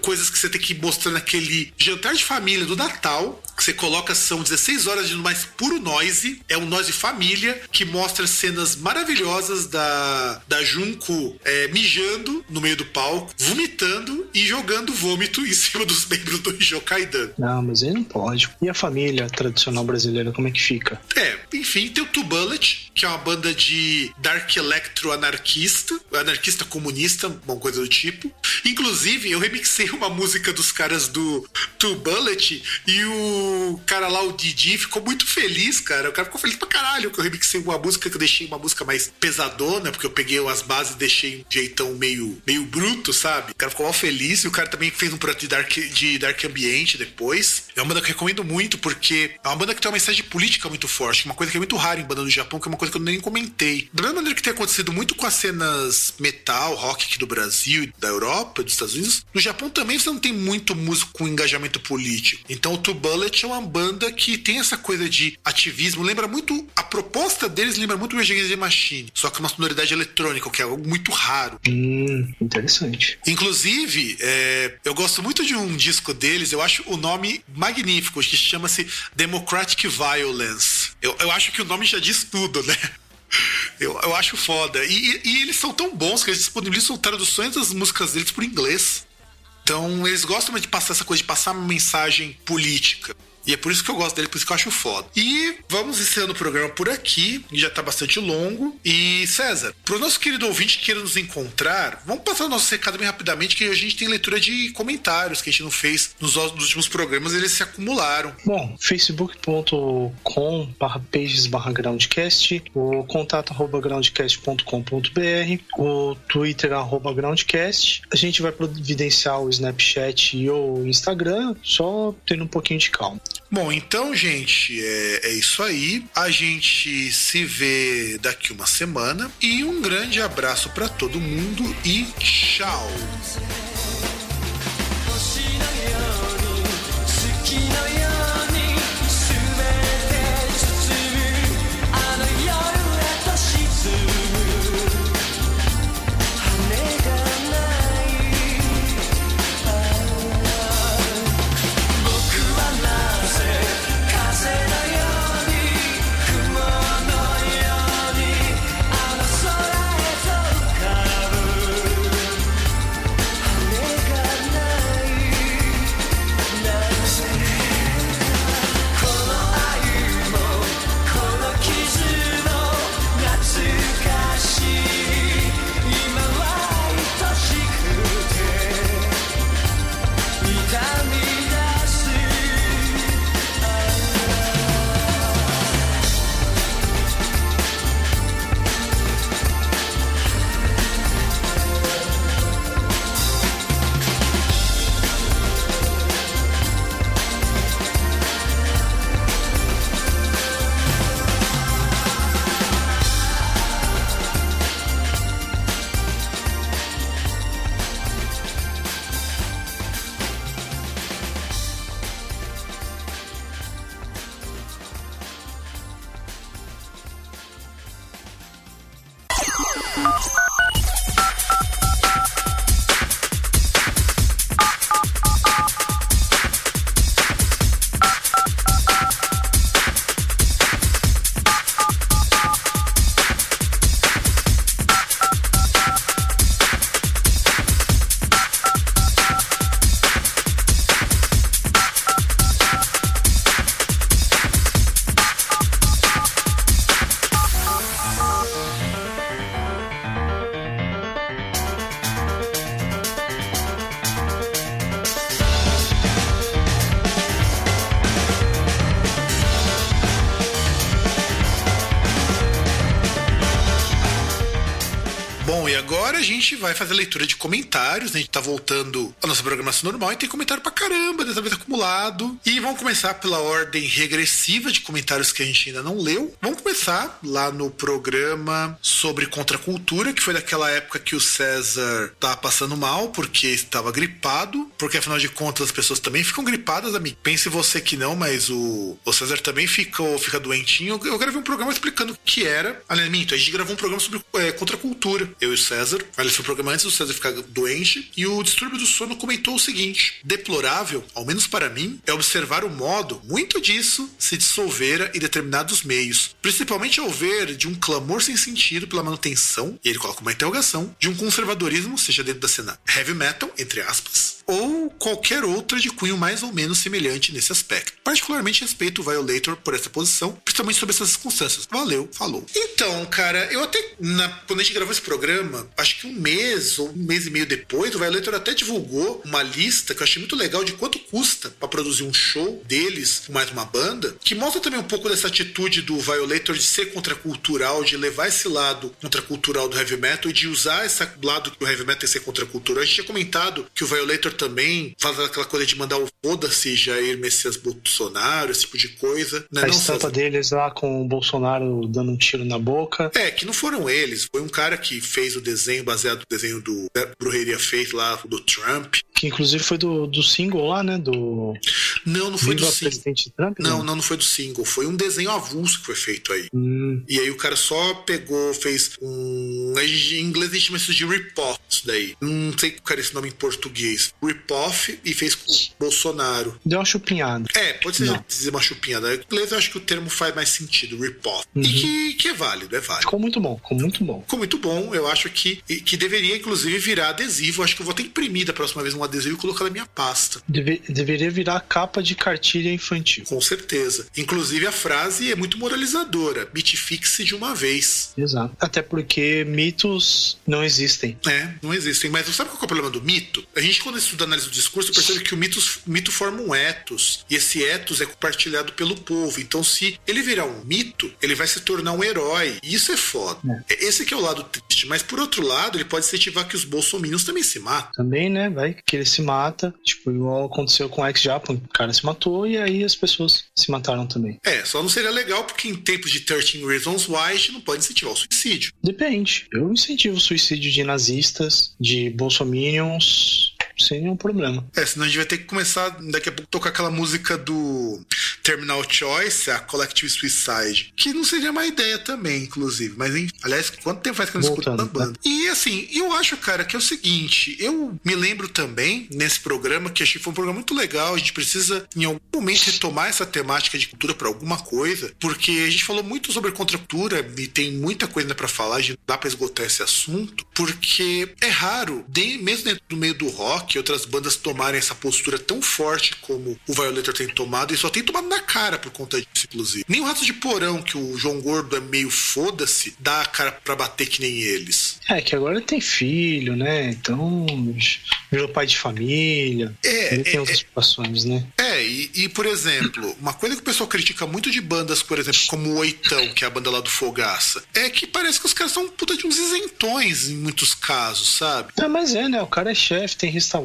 coisas que você tem que mostrar naquele jantar de família do Natal. que Você coloca, são 16 horas de mais puro noise. É um noise família que mostra cenas maravilhosas da, da Junko é, mijando no meio do palco, vomitando e jogando vômito em cima dos membros do Hijo Kaidan. Não, mas aí não pode. E a família tradicional brasileira, como é que fica? É, enfim, tem o Two Bullet, que é uma banda de dark electro anarquista, anarquista comunista, uma coisa do tipo. Inclusive, eu remixei uma música dos caras do Two Bullet e o cara lá, o Didi, ficou muito feliz, cara. O cara ficou feliz pra caralho que eu remixei uma música, que eu deixei uma música mais pesadona, porque eu peguei as bases e deixei um jeitão meio, meio bruto, sabe? O cara ficou mal feliz e o cara também fez um projeto de dark, de dark ambiente depois. É uma banda que eu recomendo muito, porque é uma banda que tem uma mensagem política muito forte, uma coisa que é muito rara em banda do Japão, que é uma coisa que eu nem comentei. Da mesma maneira que tem acontecido muito com as cenas metal, rock aqui do Brasil da Europa, dos Estados Unidos, no Japão também você não tem muito músico com engajamento político. Então o Two Bullet é uma banda que tem essa coisa de ativismo, lembra muito, a proposta deles lembra muito o Rage Machine, só que uma sonoridade eletrônica, o que é algo muito raro. Hum, interessante. Inclusive, é, eu gosto muito de um disco deles, eu acho o nome magnífico, que chama-se Democratic Violence. Eu, eu acho que o nome já diz tudo, né? Eu, eu acho foda. E, e eles são tão bons que eles disponibilizam traduções das músicas deles por inglês. Então, eles gostam de passar essa coisa, de passar uma mensagem política. E é por isso que eu gosto dele, por isso que eu acho foda. E vamos encerrando o programa por aqui, já tá bastante longo. E César, pro nosso querido ouvinte que queira nos encontrar, vamos passar o nosso recado bem rapidamente, que a gente tem leitura de comentários que a gente não fez nos, últimos programas, eles se acumularam. Bom, facebook.com pages groundcast, o contato arroba groundcast.com.br, o twitter arroba groundcast. A gente vai providenciar o Snapchat e o Instagram, só tendo um pouquinho de calma. Bom, então, gente, é, é isso aí. A gente se vê daqui uma semana e um grande abraço para todo mundo e tchau. vai. Fazer a leitura de comentários, né? A gente tá voltando à nossa programação normal e tem comentário pra caramba, dessa vez acumulado. E vamos começar pela ordem regressiva de comentários que a gente ainda não leu. Vamos começar lá no programa sobre contracultura, que foi daquela época que o César tava passando mal porque estava gripado, porque afinal de contas as pessoas também ficam gripadas, amigo. Pense você que não, mas o, o César também ficou, fica doentinho. Eu gravei um programa explicando o que era. Aliás, minto, a gente gravou um programa sobre é, contracultura, eu e o César. Aliás, foi o programa antes do César ficar doente. E o distúrbio do sono comentou o seguinte: deplorável, ao menos para mim, é observar o modo muito disso se dissolvera em determinados meios, principalmente ao ver de um clamor sem sentido pela manutenção, e ele coloca uma interrogação, de um conservadorismo, seja dentro da cena heavy metal, entre aspas, ou qualquer outra de cunho mais ou menos semelhante nesse aspecto. Particularmente respeito o Violator por essa posição, principalmente sobre essas circunstâncias. Valeu, falou. Então, cara, eu até, na, quando a gente gravou esse programa, acho que um mês ou um mês e meio depois, o Violator até divulgou uma lista que eu achei muito legal de quanto custa para produzir um show deles, mais uma banda, que mostra também um pouco dessa atitude do Violator de ser contracultural, de levar esse lado contracultural do heavy metal e de usar esse lado do heavy metal e ser contracultural. A gente tinha comentado que o Violator também faz aquela coisa de mandar o foda-se Jair Messias Bolsonaro, esse tipo de coisa. Né? A não estampa deles lá com o Bolsonaro dando um tiro na boca. É, que não foram eles. Foi um cara que fez o desenho baseado no desenho do Brujeria Faith lá, do Trump. Que inclusive foi do, do single lá, né? Do. Não, não foi do single. Presidente Trump? Não, não, não foi do single. Foi um desenho avulso que foi feito aí. Hum. E aí o cara só pegou, fez um. Em inglês a gente chama isso de report. isso daí. Não sei qual era esse nome em português. Rip-off e fez com Bolsonaro. Deu uma chupinhada. É, pode ser dizer uma chupinhada. Em inglês eu acho que o termo faz mais sentido, rip-off. Uhum. E que, que é válido, é válido. Ficou muito bom, ficou muito bom. Ficou muito bom, eu acho que, que deveria, inclusive, virar adesivo. Acho que eu vou até imprimir da próxima vez um adesivo e colocar na minha pasta. Deve- deveria virar capa de cartilha infantil. Com certeza. Inclusive, a frase é muito moralizadora. Mitifique-se de uma vez. Exato. Até porque mitos não existem. É, não existem. Mas sabe qual é o problema do mito? A gente, quando estuda análise do discurso, percebe que o mito, mito forma um etos. E esse etos é compartilhado pelo povo. Então, se ele virar um mito, ele vai se tornar um herói. E isso é foda. Esse que é o lado triste. Mas, por outro lado, ele pode incentivar que os bolsominions também se matem. Também, né? Vai que ele se mata. Tipo, igual aconteceu com o ex-Japan. O cara se matou e aí as pessoas se mataram também. É, só não seria legal porque em tempos de 13 Reasons Why a gente não pode incentivar o suicídio. Depende. Eu incentivo o suicídio de nazistas, de bolsominions, sem nenhum problema. É, senão a gente vai ter que começar daqui a pouco tocar aquela música do Terminal Choice, a Collective Suicide, que não seria uma ideia também, inclusive. Mas, hein, aliás, quanto tempo faz que eu não escuto banda? E assim, eu acho, cara, que é o seguinte, eu me lembro também nesse programa que achei que foi um programa muito legal. A gente precisa, em algum momento, retomar essa temática de cultura para alguma coisa, porque a gente falou muito sobre contracultura e tem muita coisa pra falar, a gente dá pra esgotar esse assunto, porque é raro, mesmo dentro do meio do rock, outras bandas tomarem essa postura tão forte como o Violator tem tomado, e só tem tomado na cara por conta disso, inclusive. Nem o Rato de Porão, que o João Gordo é meio foda-se, dá a cara pra bater que nem eles. É, que agora ele tem filho, né? Então, virou pai de família. É, ele tem é, outras situações, né? É, e, e, por exemplo, uma coisa que o pessoal critica muito de bandas, por exemplo, como o Oitão, que é a banda lá do Fogaça, é que parece que os caras são puta de uns isentões em muitos casos, sabe? Ah, mas é, né? O cara é chefe, tem restaurante.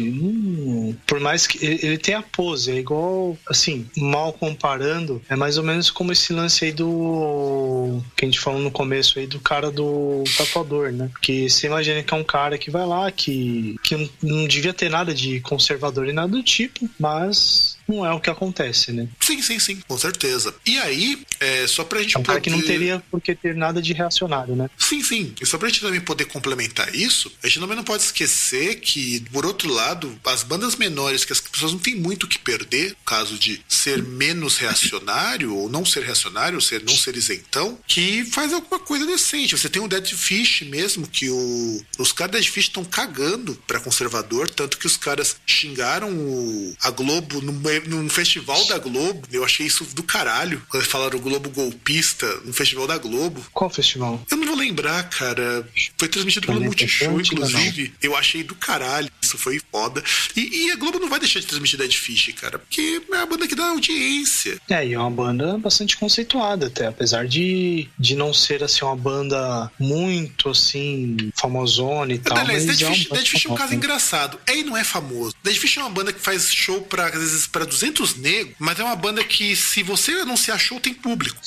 Hum, por mais que ele, ele tenha pose, é igual, assim, mal comparando, é mais ou menos como esse lance aí do. que a gente falou no começo aí do cara do tatuador, né? Que você imagina que é um cara que vai lá, que, que não devia ter nada de conservador e nada do tipo, mas não é o que acontece, né? Sim, sim, sim, com certeza. E aí, é, só pra gente É um cara que não poder- teria por que ter nada de reacionário, né? Sim, sim. E só pra gente também poder complementar isso, a gente também não pode esquecer que, por outro lado, as bandas menores, que as pessoas não têm muito o que perder, no caso de ser menos reacionário, ou não ser reacionário, ou ser, não ser isentão, que faz alguma coisa decente. Você tem o Dead Fish mesmo, que o, os caras Dead Fish estão cagando pra conservador, tanto que os caras xingaram o- a Globo num, num festival da Globo. Eu achei isso do caralho, quando falaram Globo golpista no festival da Globo. Qual festival? Eu não vou lembrar, cara. Foi transmitido pelo Multishow, inclusive. Eu achei do caralho. Isso foi foda. E, e a Globo não vai deixar de transmitir Dead Fish, cara. Porque é a banda que dá audiência. É, e é uma banda bastante conceituada até, apesar de, de não ser assim uma banda muito assim famosona e tal, Aliás, mas Dead é uma Fish, banda Dead Fish é um caso engraçado. É e não é famoso. Dead Fish é uma banda que faz show pra, às vezes, pra 200 negros, mas é uma banda que, se você anunciar show, tem público.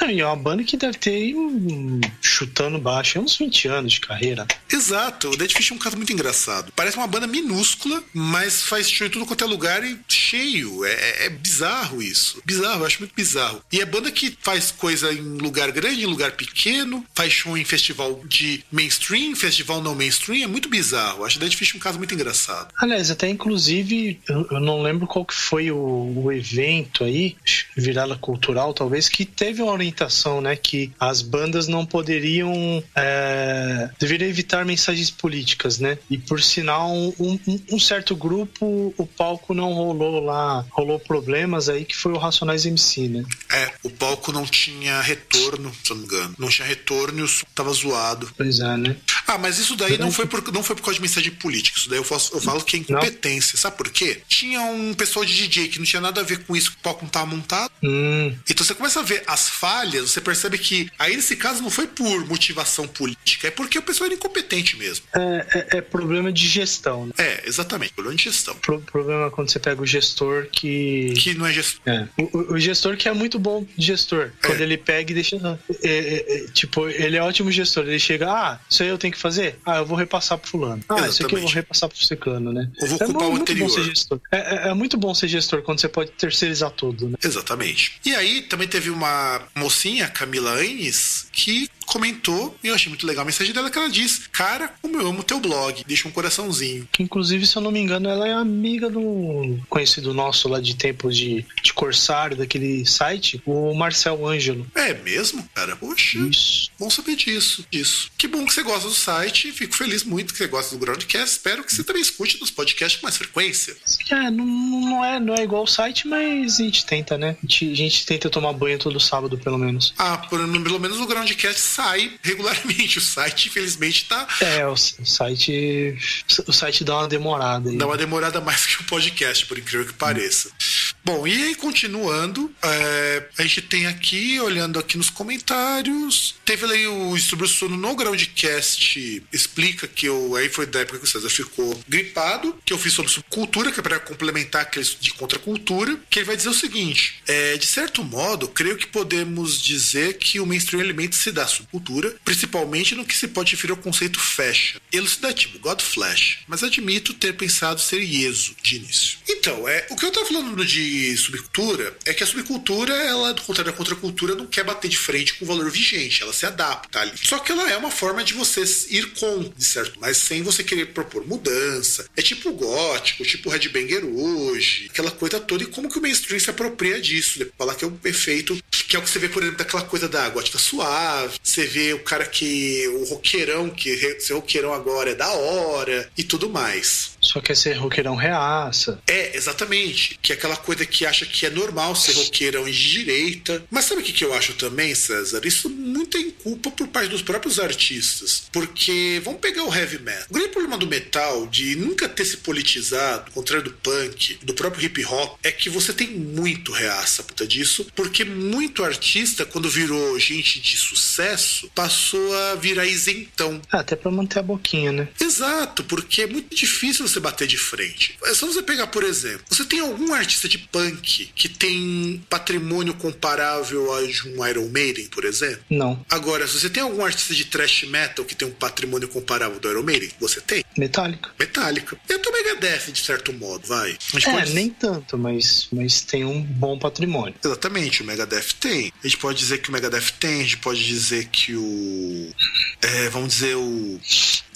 Não, e é uma banda que deve ter aí, hum, chutando baixo, é uns 20 anos de carreira. Exato, o Dead Fish é um caso muito engraçado. Parece uma banda minúscula, mas faz show em tudo quanto é lugar e cheio. É, é- é bizarro isso. Bizarro, eu acho muito bizarro. E é banda que faz coisa em lugar grande, em lugar pequeno, faz show em festival de mainstream, festival não mainstream, é muito bizarro. Eu acho Dead Fish um caso muito engraçado. Aliás, até inclusive, eu, eu não lembro qual que foi o, o evento aí, virada cultural talvez, que teve uma orientação, né, que as bandas não poderiam, é, deveriam evitar mensagens políticas, né, e por sinal, um, um- um certo grupo, o palco não rolou lá, rolou problemas aí, que foi o Racionais MC, né. É, o palco não tinha retorno, se eu não me engano. Não tinha retorno e o som tava zoado. Pois é, né. Ah, mas isso daí não foi por, não foi por causa de mensagem política. Isso daí eu, faço- eu falo que é incompetência. Sabe por quê? Tinha um pessoal de DJ que não tinha nada a ver com isso, que o palco não tava montado. Hum, Então você começa a ver as falhas, você percebe que aí nesse caso não foi por motivação política, é porque o pessoal era incompetente mesmo. é, é- é problema de gestão, né. É, exatamente, problema de gestão. Pro- problema é quando você pega o gestor que Que não é gestão. É. O, o- gestor que é muito bom gestor. Quando ele pega e deixa. é, é, é, tipo, ele é ótimo gestor. Ele chega, ah, isso aí eu tenho que fazer? Ah, eu vou repassar pro fulano. Ah, isso aqui eu vou repassar pro ciclano, né? Eu vou é ocupar mu- o muito bom anterior. ser gestor. É, é- é muito bom ser gestor quando você pode terceirizar tudo, né? Exatamente. E aí também teve uma mocinha, Camila Aines, que comentou, e eu achei muito legal a mensagem dela, que ela diz: Cara, como eu amo teu blog, deixa um coraçãozinho. Que inclusive, se eu não me engano, ela é amiga do conhecido nosso lá de tempos de, de Corsário, daquele site, o Marcel Ângelo. É mesmo, cara? Poxa, Isso. bom saber disso, disso. Que bom que você gosta do site, fico feliz muito que você gosta do Groundcast. Espero que você também escute nos podcasts com mais frequência. É, não, não, é, não é igual o site, mas a gente tenta, né? A gente, a gente tenta tomar banho todo sábado, pelo menos. Ah, por, pelo menos o Groundcast sai regularmente. O site, infelizmente, tá. É, o, site. O site dá uma demorada aí. Dá uma demorada mais que o podcast, por incrível que pareça. Bom, e aí, continuando, é, a gente tem aqui, olhando aqui nos comentários, teve ali o sobre o sono no Groundcast, explica que eu, aí foi da época que o César ficou gripado, que eu fiz sobre subcultura, que é para complementar aquele de contracultura, que ele vai dizer o seguinte, é, de certo modo, creio que podemos dizer que o mainstream elemento se dá subcultura, principalmente no que se pode referir ao conceito fashion, elucidativo, God Flash, mas admito ter pensado ser ieso de início. Então, é, o que eu tava falando de subcultura é que a subcultura, ela, do contrário da contracultura, não quer bater de frente com o valor vigente, ela se adapta ali. Só que ela é uma forma de você ir com, de certo, mas sem você querer propor mudança. É tipo gótico, tipo headbanger hoje, aquela coisa toda, e como que o mainstream se apropria disso, né? Falar que é um efeito, que é o que você vê, por exemplo, daquela coisa da gótica suave, você vê o cara que, o roqueirão, que ser roqueirão agora é da hora, e tudo mais. Só quer ser roqueirão reaça. É, exatamente. Que é aquela coisa que acha que é normal ser roqueirão de direita. Mas sabe o que, que eu acho também, César? Isso muito tem culpa por parte dos próprios artistas. Porque, vamos pegar o heavy metal. O grande problema do metal, de nunca ter se politizado, ao contrário do punk, do próprio hip hop, é que você tem muito reaça puta disso. Porque muito artista, quando virou gente de sucesso, passou a virar isentão. Ah, até pra manter a boquinha, né? Exato, porque é muito difícil você bater de frente. É só você pegar, por exemplo, você tem algum artista de punk que tem patrimônio comparável a de um Iron Maiden, por exemplo? Não. Agora, se você tem algum artista de thrash metal que tem um patrimônio comparável do Iron Maiden, você tem? Metallica. E até o Megadeth, de certo modo, vai. É, pode- nem tanto, mas, mas tem um bom patrimônio. Exatamente, o Megadeth tem. A gente pode dizer que o Megadeth tem, a gente pode dizer que o. é, vamos dizer o.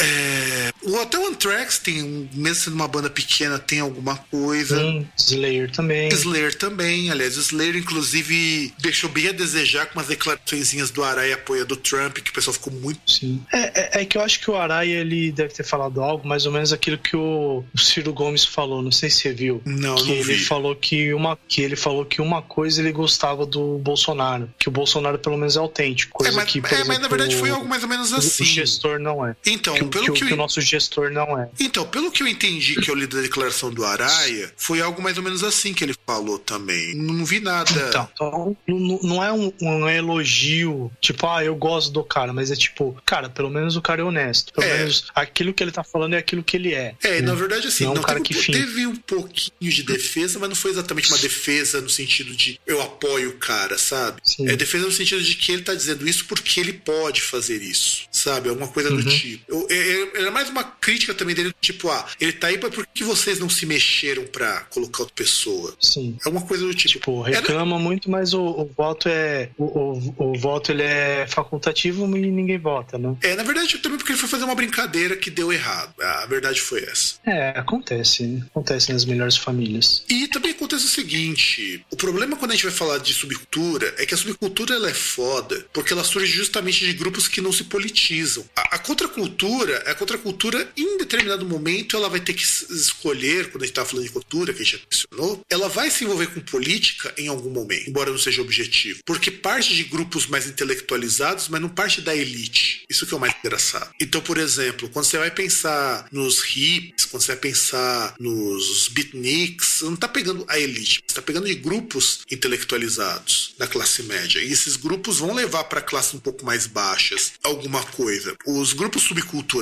É, o o Anthrax tem, mesmo sendo uma banda pequena, tem alguma coisa. Hum, Slayer também. Slayer também, aliás, o Slayer inclusive deixou bem a desejar com umas declarações do Araia apoia do Trump, que o pessoal ficou muito. Sim. É, é, é que eu acho que o Araya ele deve ter falado algo mais ou menos aquilo que o, o Ciro Gomes falou, não sei se você viu. Não, que não ele vi. falou que uma que ele falou que uma coisa ele gostava do Bolsonaro, que o Bolsonaro pelo menos é autêntico, É, coisa mas, que é, mas na exemplo, verdade foi algo mais ou menos assim. O gestor não é. Então, Que, o- pelo que, o- que, que o nosso gestor não é. então, pelo que eu entendi que eu li da declaração do Araia, foi algo mais ou menos assim que ele falou também. Não vi nada. Então, então, não, não é um, um elogio, tipo, ah, eu gosto do cara, mas é tipo, cara, pelo menos o cara é honesto. Pelo É. menos aquilo que ele tá falando é aquilo que ele é. É, né? na verdade, assim, Não é não, cara teve, que teve um pouquinho de defesa, mas não foi exatamente uma defesa no sentido de eu apoio o cara, sabe? Sim. É defesa no sentido de que ele tá dizendo isso porque ele pode fazer isso, sabe? Alguma coisa do Uhum. tipo. Eu, eu- era mais uma crítica também dele, tipo, ah, ele tá aí, mas por que vocês não se mexeram pra colocar outra pessoa? Sim. É uma coisa do tipo. Tipo, era- reclama muito, mas o, o voto é. O, o, o voto ele é facultativo e ninguém vota, né? É, na verdade, também porque ele foi fazer uma brincadeira que deu errado. A verdade foi essa. É, acontece. né? Acontece nas melhores famílias. E também acontece o seguinte: o problema quando a gente vai falar de subcultura é que a subcultura ela é foda porque ela surge justamente de grupos que não se politizam. A, a contracultura, a contracultura, em determinado momento, ela vai ter que escolher, quando a gente tá falando de cultura, que a gente já mencionou, ela vai se envolver com política em algum momento, embora não seja objetivo. Porque parte de grupos mais intelectualizados, mas não parte da elite. Isso que é o mais engraçado. Então, por exemplo, quando você vai pensar nos hippies, quando você vai pensar nos beatniks, você não tá pegando a elite, você tá pegando de grupos intelectualizados da classe média. E esses grupos vão levar para classes um pouco mais baixas alguma coisa. Os grupos subculturais,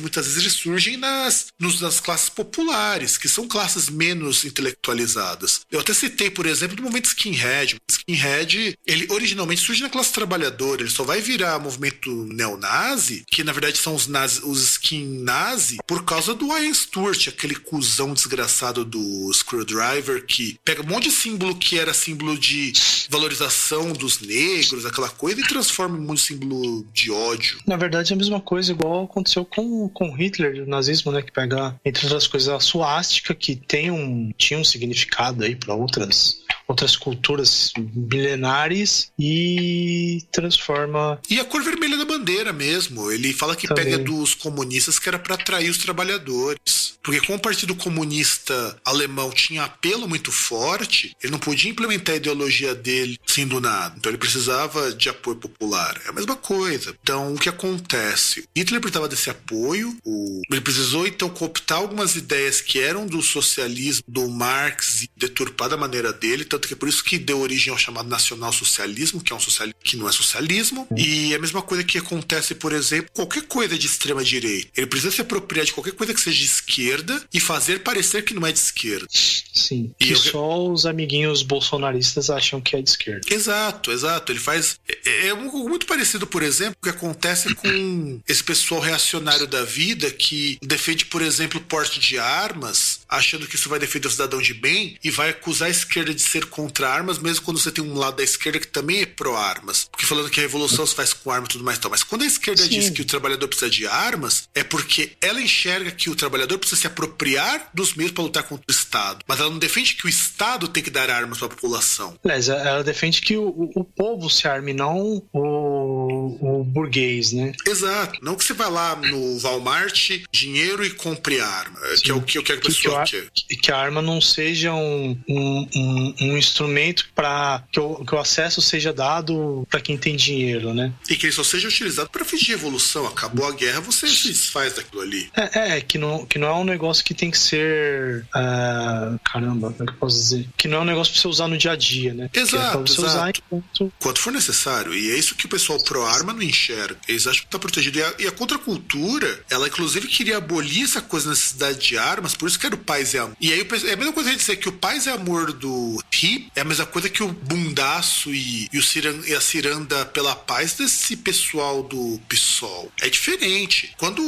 muitas vezes, eles surgem nas, nos- nas classes populares, que são classes menos intelectualizadas. Eu até citei, por exemplo, do movimento skinhead. O skinhead, ele originalmente surge na classe trabalhadora, ele só vai virar movimento neonazi nazi, que na verdade são os, nazi, os skin nazi, por causa do Ian Stewart, aquele cuzão desgraçado do Screwdriver, que pega um monte de símbolo que era símbolo de valorização dos negros, aquela coisa, e transforma em um símbolo de ódio. Na verdade, é a mesma coisa, igual aconteceu com, com Hitler, o nazismo, né? Que pega, entre outras coisas, a suástica, que tem um, tinha um significado aí para outras outras culturas milenares e transforma. E a cor vermelha da bandeira mesmo. Ele fala que Também. pega dos comunistas que era para atrair os trabalhadores. Porque como o Partido Comunista Alemão tinha apelo muito forte, ele não podia implementar a ideologia dele assim do nada. Então ele precisava de apoio popular. É a mesma coisa. Então o que acontece? Hitler precisava desse apoio. O... Ele precisou então cooptar algumas ideias que eram do socialismo, do Marx e deturpar da maneira dele. Tanto que é por isso que deu origem ao chamado nacional-socialismo, que é um socialismo que não é socialismo. E é a mesma coisa que acontece, por exemplo, qualquer coisa de extrema direita. Ele precisa se apropriar de qualquer coisa que seja de esquerda esquerda e fazer parecer que não é de esquerda. Sim. E que eu... só os amiguinhos bolsonaristas acham que é de esquerda. Exato, exato. Ele faz. É, é muito parecido, por exemplo, o que acontece com esse pessoal reacionário da vida que defende, por exemplo, porte de armas, achando que isso vai defender o cidadão de bem e vai acusar a esquerda de ser contra armas, mesmo quando você tem um lado da esquerda que também é pró-armas. Porque falando que a revolução se faz com arma e tudo mais e tal. Mas quando a esquerda Sim. diz que o trabalhador precisa de armas, é porque ela enxerga que o trabalhador precisa se apropriar dos meios para lutar contra o Estado. Mas ela não defende que o Estado tem que dar armas para a população. Aliás, ela defende que o, o, o povo se arme, não o, o, burguês, né? Exato. Não que você vá lá no Walmart, dinheiro e compre arma, Sim. que é o que eu quero que a pessoa que, quer. Que a arma não seja um, um, um, um instrumento para que, que, o acesso seja dado para quem tem dinheiro, né? E que ele só seja utilizado para fins de revolução. Acabou a guerra, você se desfaz daquilo ali. É, é que, não, que não é um negócio que tem que ser. Uh, caramba, como é que eu posso dizer? Que não é um negócio pra você usar no dia a dia, né? Exato. É pra você exato. usar enquanto... Quanto for necessário. E é isso que o pessoal pro-arma não enxerga. Eles acham que tá protegido. E a, e a contracultura, ela inclusive queria abolir essa coisa da necessidade de armas, por isso que era o paz e amor. E aí é a mesma coisa de dizer que o paz e amor do hip é a mesma coisa que o bundaço e, e, o ciran, e a ciranda pela paz desse pessoal do PSOL. É diferente. Quando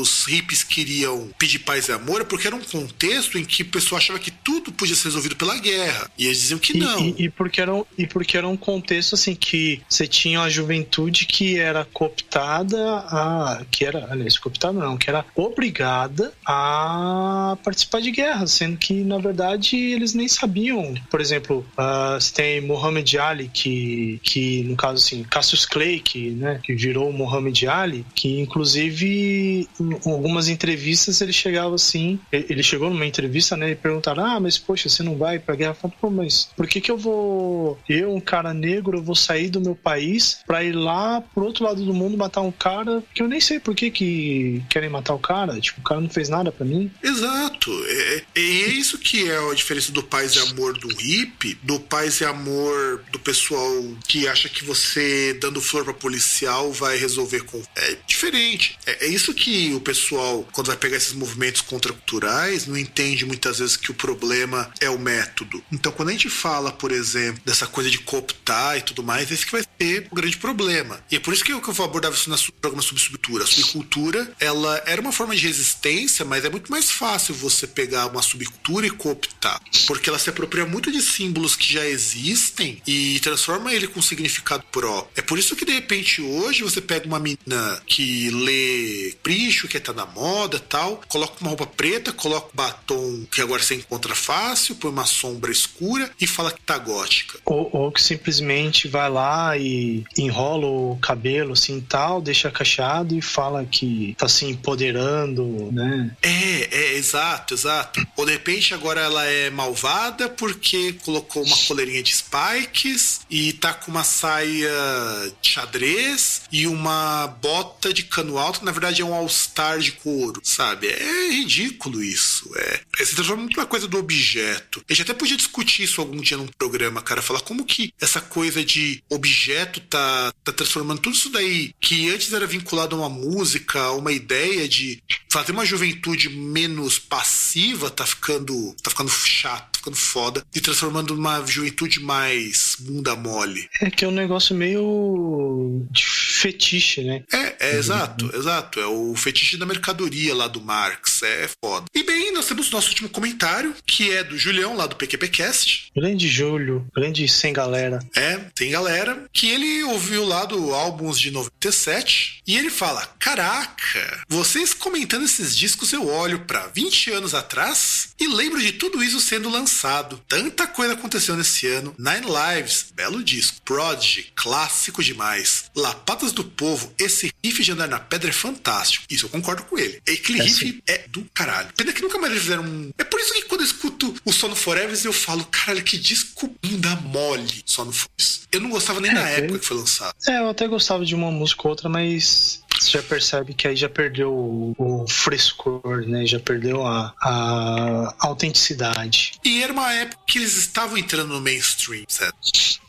os hippies queriam pedir paz e amor, é porque era um contexto em que o pessoal achava que tudo podia ser resolvido pela guerra. E eles diziam que não. E, e, porque, era um, e porque era um contexto assim que você tinha a juventude que era cooptada a. que era, aliás, cooptada não, que era obrigada a participar de guerra, sendo que, na verdade, eles nem sabiam. Por exemplo, uh, você tem Muhammad Ali, que, que no caso assim, Cassius Clay, que, né, que virou Muhammad Ali, que inclusive em algumas entrevistas ele chegava assim ele chegou numa entrevista, né, e perguntaram, ah, mas poxa, você não vai pra guerra? Falei, pô, mas por que que eu vou, eu, um cara negro, eu vou sair do meu país pra ir lá pro outro lado do mundo matar um cara que eu nem sei por que que querem matar o cara, tipo, o cara não fez nada pra mim. Exato, é, é, é isso que é a diferença do paz e amor do hippie, do paz e amor do pessoal que acha que você dando flor pra policial vai resolver com... É diferente, é, é isso que o pessoal, quando vai pegar esses movimentos contra contraculturais não entende muitas vezes que o problema é o método. Então, quando a gente fala, por exemplo, dessa coisa de cooptar e tudo mais, esse que vai ser o grande problema. E é por isso que eu, que eu abordava isso no programa subcultura. A subcultura, ela era uma forma de resistência, mas é muito mais fácil você pegar uma subcultura e cooptar, porque ela se apropria muito de símbolos que já existem e transforma ele com um significado pró. É por isso que, de repente, hoje você pega uma menina que lê Pricho, que tá na moda tal, coloca uma roupa preta, coloca o batom que agora você encontra fácil, põe uma sombra escura e fala que tá gótica. Ou, ou que simplesmente vai lá e enrola o cabelo assim tal, deixa cacheado e fala que tá se empoderando, né? É, é, exato, exato. Ou de repente agora ela é malvada porque colocou uma coleirinha de spikes e tá com uma saia de xadrez e uma bota de cano alto, na verdade é um all-star de couro, sabe? É ridículo isso. É, se transforma muito uma coisa do objeto. A gente até podia discutir isso algum dia num programa, cara. Falar como que essa coisa de objeto tá, tá transformando tudo isso daí, que antes era vinculado a uma música, a uma ideia de fazer uma juventude menos passiva, tá ficando, tá ficando chato, ficando foda, e transformando numa juventude mais bunda mole. É que é um negócio meio de fetiche, né? É, É, exato, exato. É o fetiche da mercadoria lá do Marx. É foda. E bem, nós temos o nosso último comentário, que é do Julião, lá do PQPcast. Grande Júlio, grande sem galera. É, tem galera. Que ele ouviu lá do álbuns de 97 e ele fala: Caraca, vocês comentando esses discos, eu olho pra 20 anos atrás e lembro de tudo isso sendo lançado. Tanta coisa aconteceu nesse ano. Nine Lives, belo disco. Prodigy, clássico demais. Lapatas do Povo, esse riff de andar na pedra é fantástico. Isso eu concordo com ele. Aquele É, riff sim. é do caralho. Pena que nunca mais eles fizeram um. É por isso que quando eu escuto o Sono Forever, eu falo, caralho, que disco bunda mole Sono Forever. Eu não gostava nem É, na época que foi lançado. É, eu até gostava de uma música ou outra, mas você já percebe que aí já perdeu o, o frescor, né? Já perdeu a, a autenticidade. E era uma época que eles estavam entrando no mainstream, certo?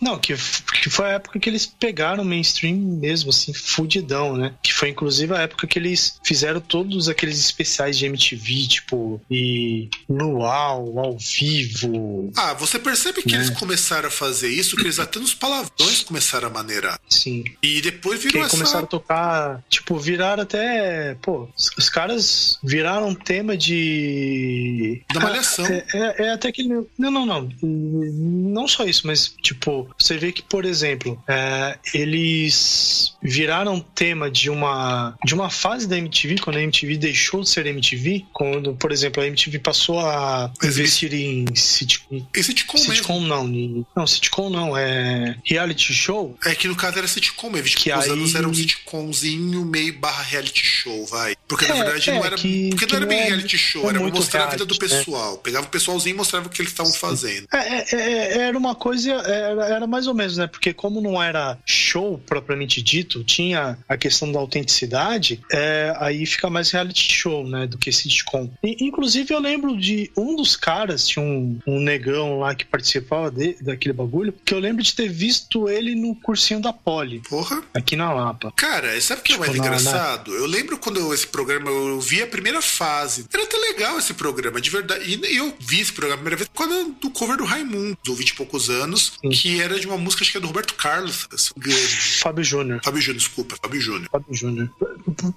Não, que, que foi a época que eles pegaram o mainstream mesmo, assim, fudidão, né? Que foi inclusive a época que eles fizeram todos aqueles especiais de MTV, tipo, e Luau, ao vivo, Ah, você percebe que Né? eles começaram a fazer isso, que eles até nos palavrões começaram a maneirar. assim. E depois Que virou aí essa. começaram a tocar, tipo, viraram até. Pô, os, caras viraram um tema de. Da Malhação. É, é, é até que. Não, não, não. Não só isso, mas, tipo, você vê que, por exemplo, é, eles viraram tema de uma, de uma fase da MTV, quando a MTV deixou de ser MTV, quando, por exemplo, a MTV passou a investir em sitcom. Esse sitcom. Sitcom não, não, sitcom não, é reality show. É que no caso era sitcom mesmo. Tipo, Que os aí- anos era um sitcomzinho meio barra reality show, vai. Porque na É, verdade é, não era. que- porque que não era bem é- reality show, é era mostrar a vida do né? pessoal. Pegava o pessoalzinho e mostrava o que eles estavam fazendo. É, é, é, era uma coisa, era, era mais ou menos, né? Porque como não era show propriamente dito, tinha a questão da autenticidade, é, aí fica mais reality show, né? Do que sitcom. E, inclusive eu lembro de um dos caras, tinha um, um negão lá que participava de- daquele bagulho, que eu lembro de ter visto ele no cursinho da Poli, Porra. aqui na Lapa. Cara, sabe o que é Tipo, na- engraçado? Eu lembro quando eu- esse programa eu vi a primeira fase. Era até legal esse programa, de verdade. E eu vi esse programa a primeira vez por causa do cover do Raimundo, do 20 e poucos anos, Sim. que era de uma música, acho que é do Roberto Carlos. não engano. Fábio Júnior. Fábio Júnior, desculpa, Fábio Júnior. Fábio Júnior.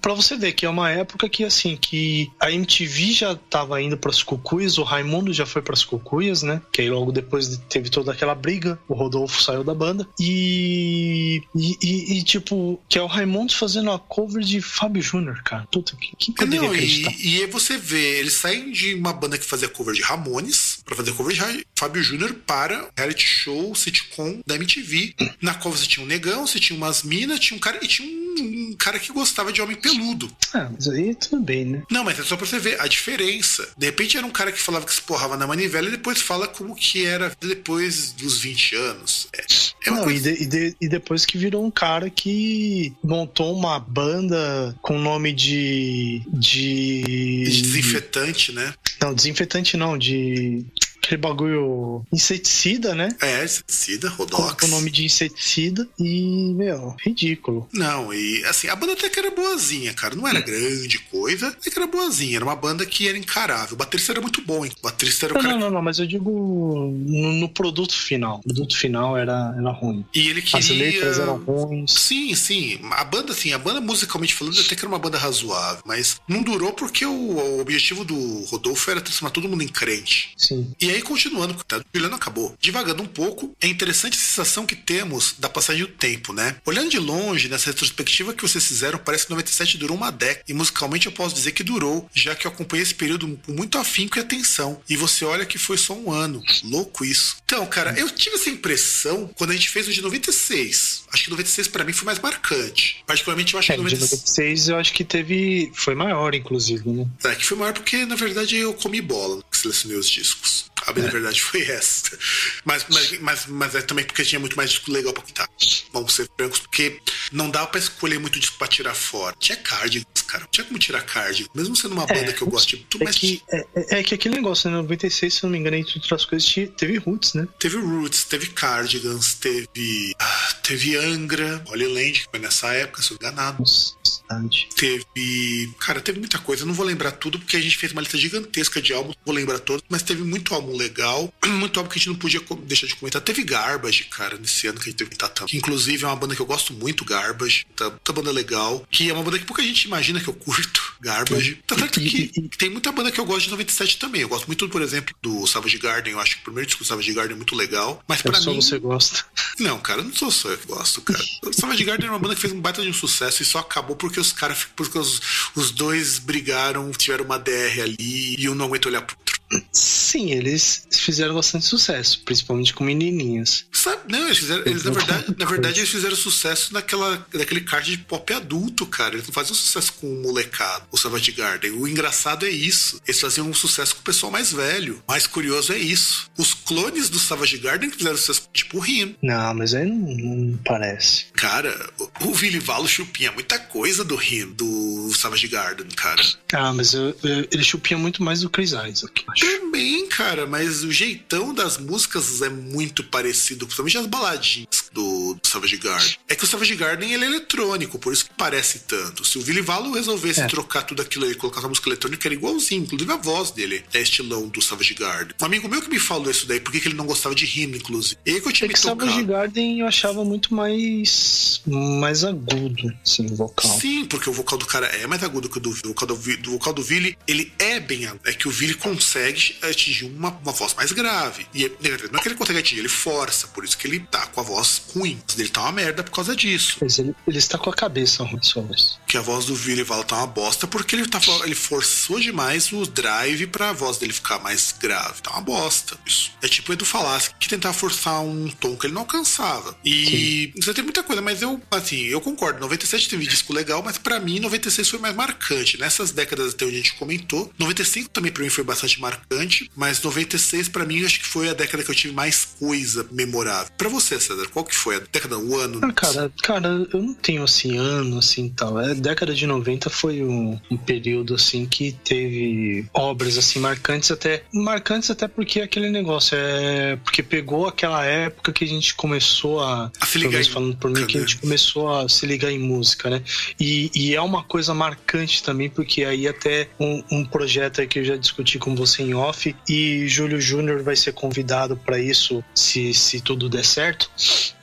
Pra você ver que é uma época que, assim, que a MTV já tava indo pras cucuias, o Raimundo já foi pras cucuias, né? Que aí logo depois teve toda aquela briga, o Rodolfo saiu da banda. E. E, e- e, tipo, que é o Raimundo fazendo a cover de Fábio Júnior, cara. Puta, que, que poderia Não, acreditar? e, e aí você vê, eles saem de uma banda que fazia cover de Ramones pra fazer cover de Ra- Fábio Júnior para reality show, sitcom da MTV, na qual você tinha um negão, você tinha umas minas, tinha um cara e tinha um, um cara que gostava de homem peludo. Ah, mas aí tudo bem, né? Não, mas é só pra você ver a diferença. De repente era um cara que falava que se porrava na manivela e depois fala como que era depois dos 20 anos. É, é Não, coisa... e, de- e de- e depois que virou um cara que montou uma banda com nome de. de. de desinfetante, né? Não, desinfetante não, de. Aquele bagulho inseticida, né? É, inseticida, Rodox. com o nome de inseticida e, meu, ridículo. Não, e assim, a banda até que era boazinha, cara. Não era grande coisa, até que era boazinha. Era uma banda que era encarável. O baterista era muito bom, hein? O baterista era o Não, cara. não, não, não, mas eu digo no, no produto final. O produto final era, era ruim. E ele As queria. letras eram ruins. Sim, sim. A banda, assim, a banda musicalmente falando, até que era uma banda razoável, mas não durou porque o, o objetivo do Rodolfo era transformar todo mundo em crente. Sim. E aí, continuando, tá, o Juliano acabou. Divagando um pouco, é interessante a sensação que temos da passagem do tempo, né? Olhando de longe, nessa retrospectiva que vocês fizeram, parece que 97 durou uma década. E musicalmente eu posso dizer que durou, já que eu acompanhei esse período com muito afinco e atenção. E você olha que foi só um ano. Louco isso. Então, cara, eu tive essa impressão quando a gente fez o de 96. Acho que 96 pra mim foi mais marcante. Particularmente eu acho É, que de 96. 96 eu acho que teve. Foi maior, inclusive, né? É, que foi maior porque, na verdade, eu comi bola que selecionei os discos. A bem, na verdade foi essa. Mas, mas, mas, mas é também porque tinha muito mais disco legal pra quitar. Vamos ser francos, porque não dava pra escolher muito disco pra tirar fora. Tinha cardigans, cara. Não tinha como tirar cardigans. Mesmo sendo uma banda que eu gosto de tudo, É mas que, é, é- é que aquele negócio, né? 96, se eu não me engano, entre outras coisas, teve Roots, né? teve Roots, teve Cardigans, teve. ah, teve Angra, Holy Land, que foi nessa época, se eu enganado. Bastante. Teve. Cara, teve muita coisa. Eu não vou lembrar tudo porque a gente fez uma lista gigantesca de álbuns. Vou lembrar todos, mas teve muito álbum legal. Muito óbvio que a gente não podia deixar de comentar. Teve Garbage, cara, nesse ano que a gente teve que. Que inclusive é uma banda que eu gosto muito, Garbage. Tá, tá banda legal. Que é uma banda que pouca gente imagina que eu curto. Garbage. Tá certo que, que tem muita banda que eu gosto de 97 também. Eu gosto muito, por exemplo, do Savage Garden. Eu acho que o primeiro disco do Savage Garden é muito legal. Mas para mim. você gosta. Não, cara, não sou só eu que gosto, cara. o Savage Garden é uma banda que fez um baita de um sucesso e só acabou porque os caras. Porque os, os dois brigaram, tiveram uma DR ali e um não aguenta olhar pro outro. Sim, eles fizeram bastante sucesso, principalmente com menininhas. Sabe, não, eles fizeram, eles, na, verdade, na verdade, eles fizeram sucesso naquela, naquele card de pop adulto, cara. Eles não faziam sucesso com o molecado, o Savage Garden. O engraçado é isso. Eles faziam um sucesso com o pessoal mais velho. O mais curioso é isso. Os clones do Savage Garden fizeram sucesso tipo o Rim. Não, mas aí não, não parece. Cara, o, o Vili Valo chupinha muita coisa do Rim, do Savage Garden, cara. Ah, mas eu, eu, ele chupinha muito mais do Chris Isaac. Também, cara, mas o jeitão das músicas é muito parecido, principalmente as baladinhas do, do Savage Garden. É que o Savage Garden ele é eletrônico, por isso que parece tanto. Se o Vili Valo resolvesse é. trocar tudo aquilo e colocar uma música eletrônica, era igualzinho, inclusive a voz dele é estilão do Savage Garden. Um amigo meu que me falou isso daí, porque que ele não gostava de rima, inclusive. E aí que eu tinha é que Savage Garden eu achava muito mais mais agudo, assim, o vocal. Sim, porque o vocal do cara é mais agudo que o do, o vocal do, do vocal do Vili, ele é bem agudo. É que o Vili consegue atingir uma, uma voz mais grave. E não é que ele consegue atingir, ele força. Por isso que ele tá com a voz ruim. Ele tá uma merda por causa disso. Mas ele, ele está com a cabeça ruim, sua voz. Que a voz do Vili Val tá uma bosta porque ele, tá, ele forçou demais o drive pra voz dele ficar mais grave. Tá uma bosta. Isso. É tipo o Edu Falaschi que tentar forçar um tom que ele não alcançava. E Sim. você tem muita coisa, mas eu, assim, eu concordo. 97 teve disco legal, mas para mim 96 foi mais marcante. Nessas décadas até onde a gente comentou, 95 também para mim foi bastante marcante, mas 96 para mim acho que foi a década que eu tive mais coisa memorável. Para você, César, qual que foi a década, o ano? Ah, cara, cara, eu não tenho assim ano assim tal. A década de 90 foi um, um período assim que teve obras assim marcantes até marcantes até porque aquele negócio é porque pegou aquela época que a gente começou a, a se ligar em... falando por mim que a gente começou a se ligar em música, né? E, e é uma coisa marcante também porque aí até um, um projeto aí que eu já discuti com você em off e Júlio Júnior vai ser convidado para isso se, se tudo der certo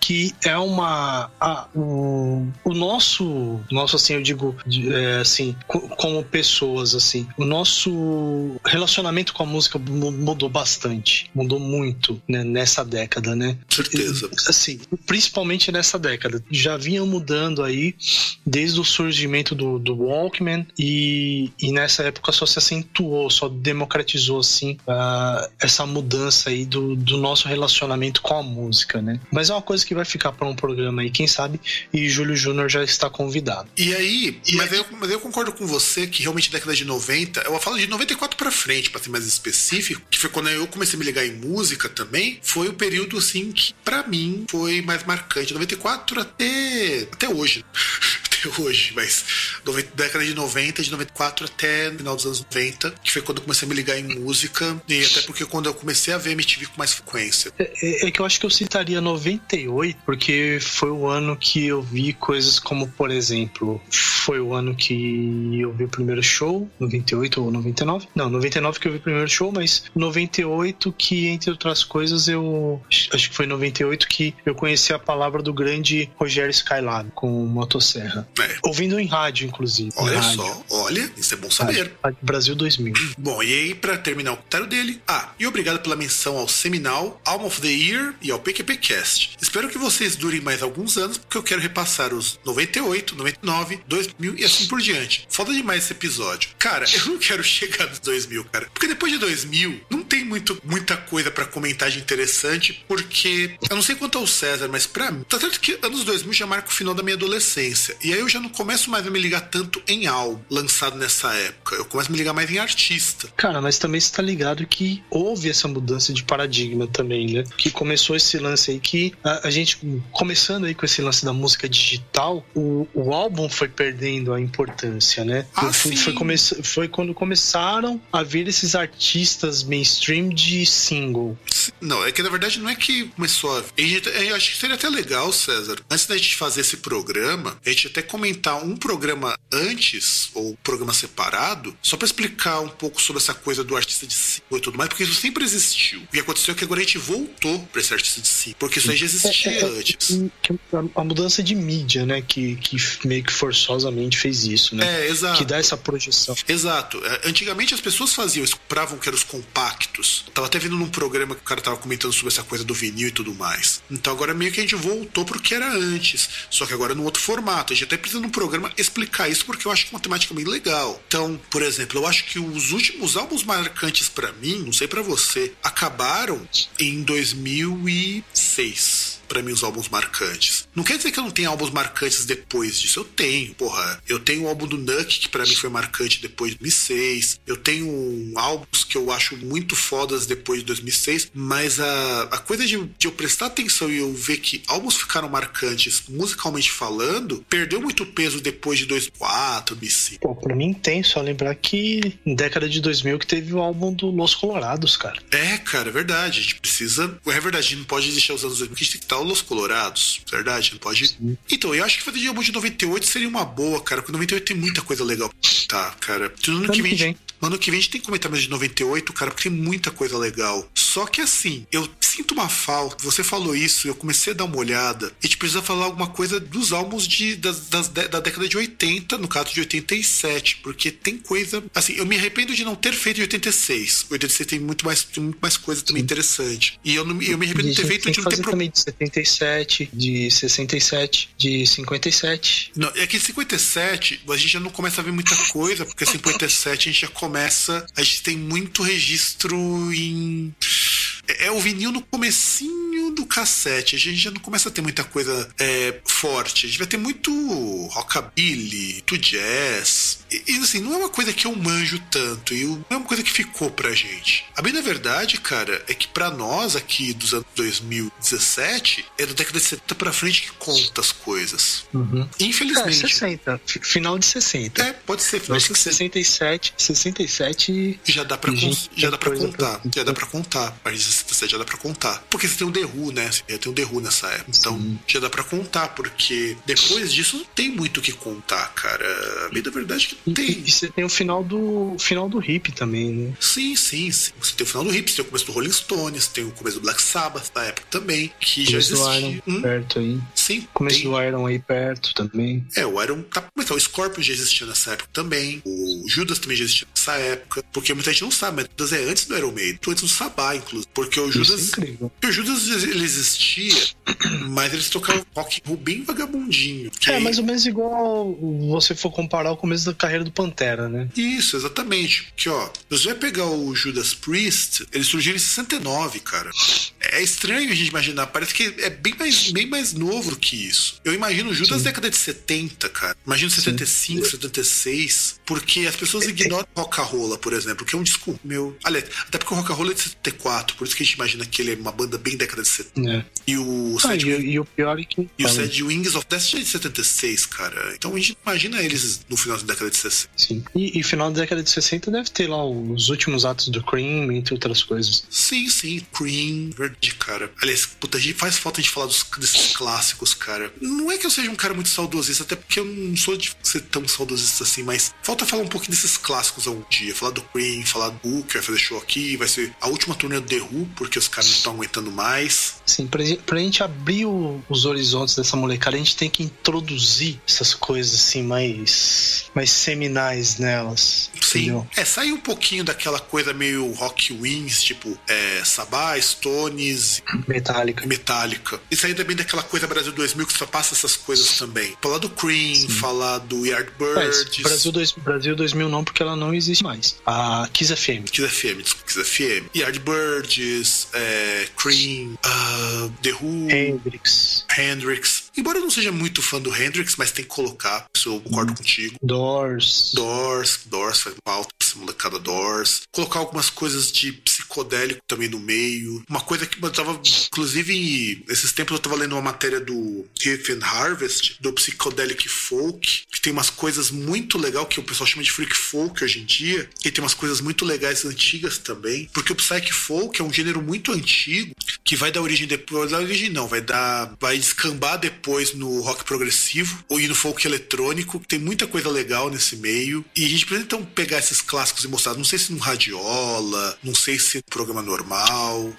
que é uma a, o, o nosso nosso assim eu digo é, assim como pessoas assim o nosso relacionamento com a música mudou bastante mudou muito né, nessa década né? Certeza. Assim principalmente nessa década. Já vinha mudando aí desde o surgimento do, do Walkman e, e nessa época só se acentuou só democratizou assim uh, essa mudança aí do, do nosso relacionamento com a música né? Mas é uma coisa que que vai ficar para um programa aí, quem sabe, e Júlio Júnior já está convidado. E aí, e mas, aí... Eu, mas eu concordo com você que realmente década de 90, eu falo de 94 para frente, para ser mais específico, que foi quando eu comecei a me ligar em música também, foi o período assim que para mim foi mais marcante, 94 até até hoje. hoje, mas 90, década de 90, de 94 até final dos anos 90, que foi quando eu comecei a me ligar em música, e até porque quando eu comecei a ver MTV com mais frequência. É, é, é que eu acho que eu citaria 98, porque foi o ano que eu vi coisas como, por exemplo, foi o ano que eu vi o primeiro show, 98 ou 99? Não, 99 que eu vi o primeiro show, mas 98 que, entre outras coisas, eu acho que foi 98 que eu conheci a palavra do grande Rogério Skylab com motosserra. É. Ouvindo em rádio, inclusive. Olha rádio. só, olha, isso é bom saber. Rádio, Brasil 2000. Bom, e aí, para terminar o comentário dele, ah, e obrigado pela menção ao Seminal, Alm of the Year e ao PQPcast. Espero que vocês durem mais alguns anos, porque eu quero repassar os 98, 99, 2000 e assim por diante. Foda demais esse episódio. Cara, eu não quero chegar nos 2000, cara. Porque depois de 2000, não tem muito, muita coisa para comentar de interessante, porque eu não sei quanto ao César, mas para mim, tá certo que anos 2000 já marca o final da minha adolescência. E aí eu já não começo mais a me ligar tanto em álbum lançado nessa época. Eu começo a me ligar mais em artista. Cara, mas também está ligado que houve essa mudança de paradigma também, né? Que começou esse lance aí que a, a gente, começando aí com esse lance da música digital, o, o álbum foi perdendo a importância, né? Ah, foi, foi, come, foi quando começaram a vir esses artistas mainstream stream de single. Não, é que na verdade não é que começou a. eu acho que seria até legal, César, antes da gente fazer esse programa, a gente até comentar um programa antes, ou um programa separado, só para explicar um pouco sobre essa coisa do artista de single e tudo mais, porque isso sempre existiu. O que aconteceu é que agora a gente voltou pra esse artista de single, porque isso aí já existia É, é, é, antes. a, a mudança de mídia, né? Que, que meio que forçosamente fez isso, né? É, exato. Que dá essa projeção. Exato. É, Antigamente as pessoas faziam compravam que eram os compactos. Tava até vendo num programa que o cara tava comentando sobre essa coisa do vinil e tudo mais. Então agora meio que a gente voltou pro que era antes. Só que agora num outro formato. A gente até precisa num programa explicar isso porque eu acho que é uma temática bem legal. Então, por exemplo, eu acho que os últimos álbuns marcantes pra mim, não sei pra você, acabaram em 2006 pra mim os álbuns marcantes. Não quer dizer que eu não tenha álbuns marcantes depois disso. Eu tenho, porra. Eu tenho o álbum do Nuck, que pra mim foi marcante depois de 2006. Eu tenho álbuns que eu acho muito fodas depois de 2006. Mas a, a coisa de, de eu prestar atenção e eu ver que álbuns ficaram marcantes musicalmente falando, perdeu muito peso depois de 2004, 2005. Pô, pra mim tem, só lembrar que em década de 2000 que teve o álbum do Los Colorados, cara. É, cara, é verdade. A gente precisa. É verdade, a gente não pode deixar os anos 2000, que a gente tem que estar Los Colorados. Verdade, não pode. Então, eu acho que fazer de álbum de 98 seria uma boa, cara, porque 98 tem muita coisa legal. Tá, cara. No ano Ano que vem, que vem. no ano que vem a gente tem mais de 98, cara, porque tem muita coisa legal. Só que assim, eu sinto uma falta. Você falou isso, eu comecei a dar uma olhada. A gente precisa falar alguma coisa dos álbuns de, das, das- da década de 80, no caso de 87, porque tem coisa. Assim, eu me arrependo de não ter feito de 86. 86 tem muito mais, tem muito mais coisa também interessante. E eu, não, me- eu me arrependo de ter feito de não ter pro- também de 77, de 67, de 57. Não, é que 57 a gente já não começa a ver muita coisa, porque 57 a gente já começa. A gente tem muito registro em. É, é o vinil no comecinho do cassete. A gente já não começa a ter muita coisa é, forte. A gente vai ter muito rockabilly, muito jazz. E, e, assim, não é uma coisa que eu manjo tanto. E não é uma coisa que ficou pra gente. A bem da verdade, cara, é que pra nós aqui dos anos 2017, é da década de 70 pra frente que conta as coisas. Uhum. É, Infelizmente. 60. fi- Final de 60. É, pode ser. Final acho de que 60. 67, 67 Já dá pra, já dá pra contar. pra- Já dá pra contar. A partir de 67 já dá pra contar. Porque você tem o The Who, né? Você tem o The Who nessa época. Então Sim. já dá pra contar. Porque depois disso não tem muito o que contar, cara. A bem da verdade é que não tem. e você tem o final do final do hip também, né? Sim, sim, sim. Você tem o final do Hip, você tem o começo do Rolling Stones, tem o começo do Black Sabbath da época também, que já Começo do Iron existia. Hum, perto aí. sim, Começo tem- do Iron aí perto também. É, o Iron tá. Mas então, o Scorpion já existia nessa época também. O Judas também já existia nessa época. Porque muita gente não sabe, mas o Judas é antes do Iron Maiden, antes do Sabá, inclusive. Porque o Isso é Judas. incrível. porque o Judas ele existia, mas eles tocavam rock and roll bem vagabundinho. É, mais ou menos igual você for comparar o começo da carreira do Pantera, né? Isso, exatamente. Porque, ó, você vai pegar o Judas Priest, eles surgiram em 69, cara. É estranho a gente imaginar, parece que é bem mais, bem mais novo que isso. Eu imagino o Judas Sim. década de 70, cara. Imagino 75, 76, porque as pessoas ignoram Rock-Rolla, por exemplo, que é um disco meu. Aliás, até porque o Rock-Rolla é de 74, por isso que a gente imagina que ele é uma banda bem década de 70. É. E o Ah, Sad, e, e o pior é que. e o. Sad Wings of Death é de 76, cara. Então a gente imagina eles no final da década de 60. Sim. E, e final da década de 60 deve ter lá os últimos atos do Cream, entre outras coisas. Sim, sim, Cream, verdade, cara. Aliás, puta, a gente faz falta de falar dos, desses clássicos, cara. Não é que eu seja um cara muito saudosista, até porque eu não sou de ser tão saudosista assim, mas falta falar um pouquinho desses clássicos algum dia. Falar do Cream, falar do que vai fazer show aqui, vai ser a última turnê do The Who, porque os caras não estão aguentando mais. Sim, pra, gente- pra gente abrir o- os horizontes dessa molecada, a gente tem que introduzir essas coisas assim mais, mais seminais nelas. Sim. Entendeu? É, sair um pouquinho daquela coisa meio rock wings, tipo é, Sabá, Stones, Metallica. Metallica. E sair também daquela coisa Brasil 2000 que só passa essas coisas também. Falar do Cream, falar do Mas, Yardbirds. Brasil, dois, Brasil 2000 não, porque ela não existe mais. A Kiss FM. Kiss FM, desculpa, Kiss FM. Yardbirds, é, Cream, ah, The Who, Hendrix, Hendrix. Embora eu não seja muito fã do Hendrix, mas tem que colocar, isso eu concordo contigo. Doors. Doors, Doors faz falta. Molecada Doors. Colocar algumas coisas de psicodélico também no meio. Uma coisa que eu tava, inclusive, esses tempos eu tava lendo uma matéria do Heath and Harvest, do Psychedelic Folk, que tem umas coisas muito legal que o pessoal chama de freak folk hoje em dia, e tem umas coisas muito legais antigas também, porque o Psych Folk é um gênero muito antigo que vai dar origem depois, da origem não, vai dar, vai descambar depois no rock progressivo ou no folk eletrônico, tem muita coisa legal nesse meio, e a gente precisa então pegar esses clássicos e mostrar, não sei se num radiola, não sei se no programa normal,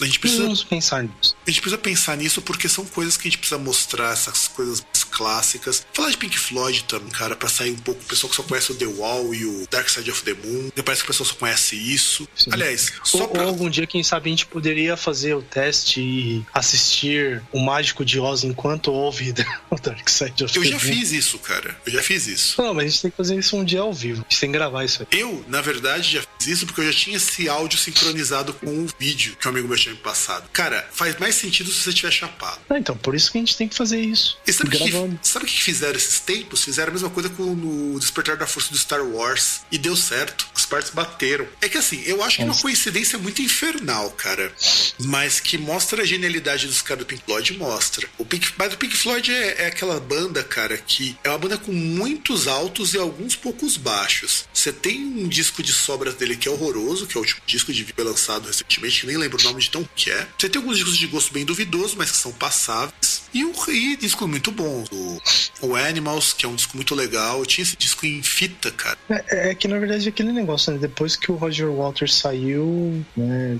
a gente precisa Vamos pensar nisso. a gente precisa pensar nisso porque são coisas que a gente precisa mostrar, essas coisas clássicas. Falar de Pink Floyd também, cara, pra sair um pouco. O pessoal que só conhece o The Wall e o Dark Side of the Moon. Parece que o pessoal só conhece isso. Sim. Aliás, só Ou, pra. ou algum dia, quem sabe, a gente poderia fazer o teste e assistir o Mágico de Oz enquanto ouve o Dark Side of Eu the já Moon. fiz isso, cara. Eu já fiz isso. Não, mas a gente tem que fazer isso um dia ao vivo. A gente tem que gravar isso aí. Eu, na verdade, já fiz isso porque eu já tinha esse áudio sincronizado com o vídeo que um amigo meu tinha me passado. Cara, faz mais sentido se você tiver chapado. Ah, então, por isso que a gente tem que fazer isso. E sabe o que, Gravando. sabe o que fizeram esses tempos? Fizeram a mesma coisa com o Despertar da Força do Star Wars. E deu certo. Partes bateram. É que assim, eu acho que é uma coincidência muito infernal, cara. Mas que mostra a genialidade dos caras do Pink Floyd, mostra. O Pink, mas o Pink Floyd é, é aquela banda, cara, que é uma banda com muitos altos e alguns poucos baixos. Você tem um disco de sobras dele que é horroroso, que é o último disco de foi lançado recentemente, que nem lembro o nome de tão que é. Você tem alguns discos de gosto bem duvidoso, mas que são passáveis. E um e disco muito bom. O, o Animals, que é um disco muito legal. Eu tinha esse disco em fita, cara. É, é que na verdade é aquele negócio, né? Depois que o Roger Waters saiu, né?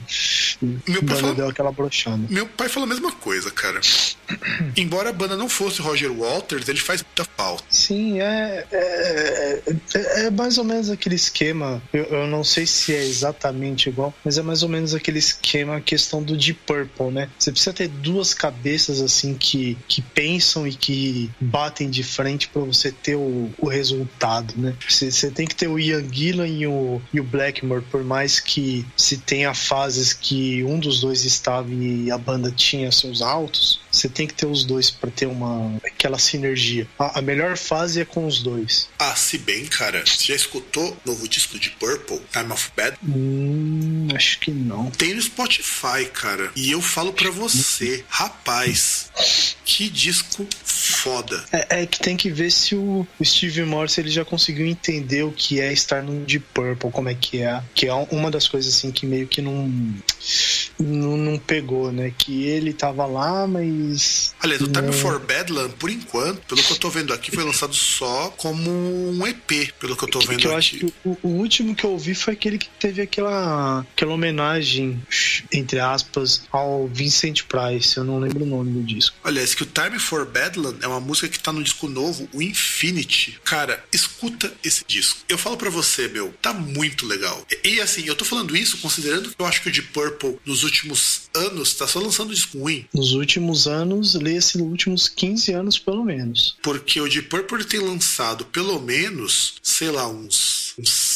Meu pai falou- deu aquela brochada. Meu pai falou a mesma coisa, cara. Embora a banda não fosse Roger Waters, ele faz muita falta. Sim, é, é, é, é mais ou menos aquele esquema. Eu, eu não sei se é exatamente igual, mas é mais ou menos aquele esquema, a questão do Deep Purple, né? Você precisa ter duas cabeças assim que, que pensam e que batem de frente para você ter o, o resultado, né? Você, você tem que ter o Ian Gillan e o, e o Blackmore, por mais que se tenha fases que um dos dois estava e a banda tinha seus altos, você tem que ter os dois para ter uma aquela sinergia. A, a melhor fase é com os dois. Ah, se bem, cara, você já escutou o novo disco de Purple, Time of Bad? Hum, acho que não. Tem no Spotify, cara. E eu falo pra você, rapaz, que disco foda. É, é que tem que ver se o, o Steve Morse ele já conseguiu entender o que é estar no Deep Purple, como é que é. Que é uma das coisas assim que meio que não não, não pegou, né? Que ele tava lá, mas Aliás, o Time for Badland, por enquanto, pelo que eu tô vendo aqui, foi lançado só como um EP, pelo que eu tô que, vendo que eu aqui. acho que o, o último que eu ouvi foi aquele que teve aquela aquela homenagem entre aspas ao Vincent Price. Eu não lembro o nome do disco. Aliás, que o Time for Badland é uma música que tá no disco novo, o Infinity. Cara, escuta esse disco. Eu falo pra você, meu, tá muito legal. E, e, assim, eu tô falando isso considerando que eu acho que o Deep Purple, nos últimos anos, tá só lançando disco ruim. Nos últimos anos, leia-se nos últimos 15 anos pelo menos. Porque o Deep Purple tem lançado pelo menos, sei lá, uns. uns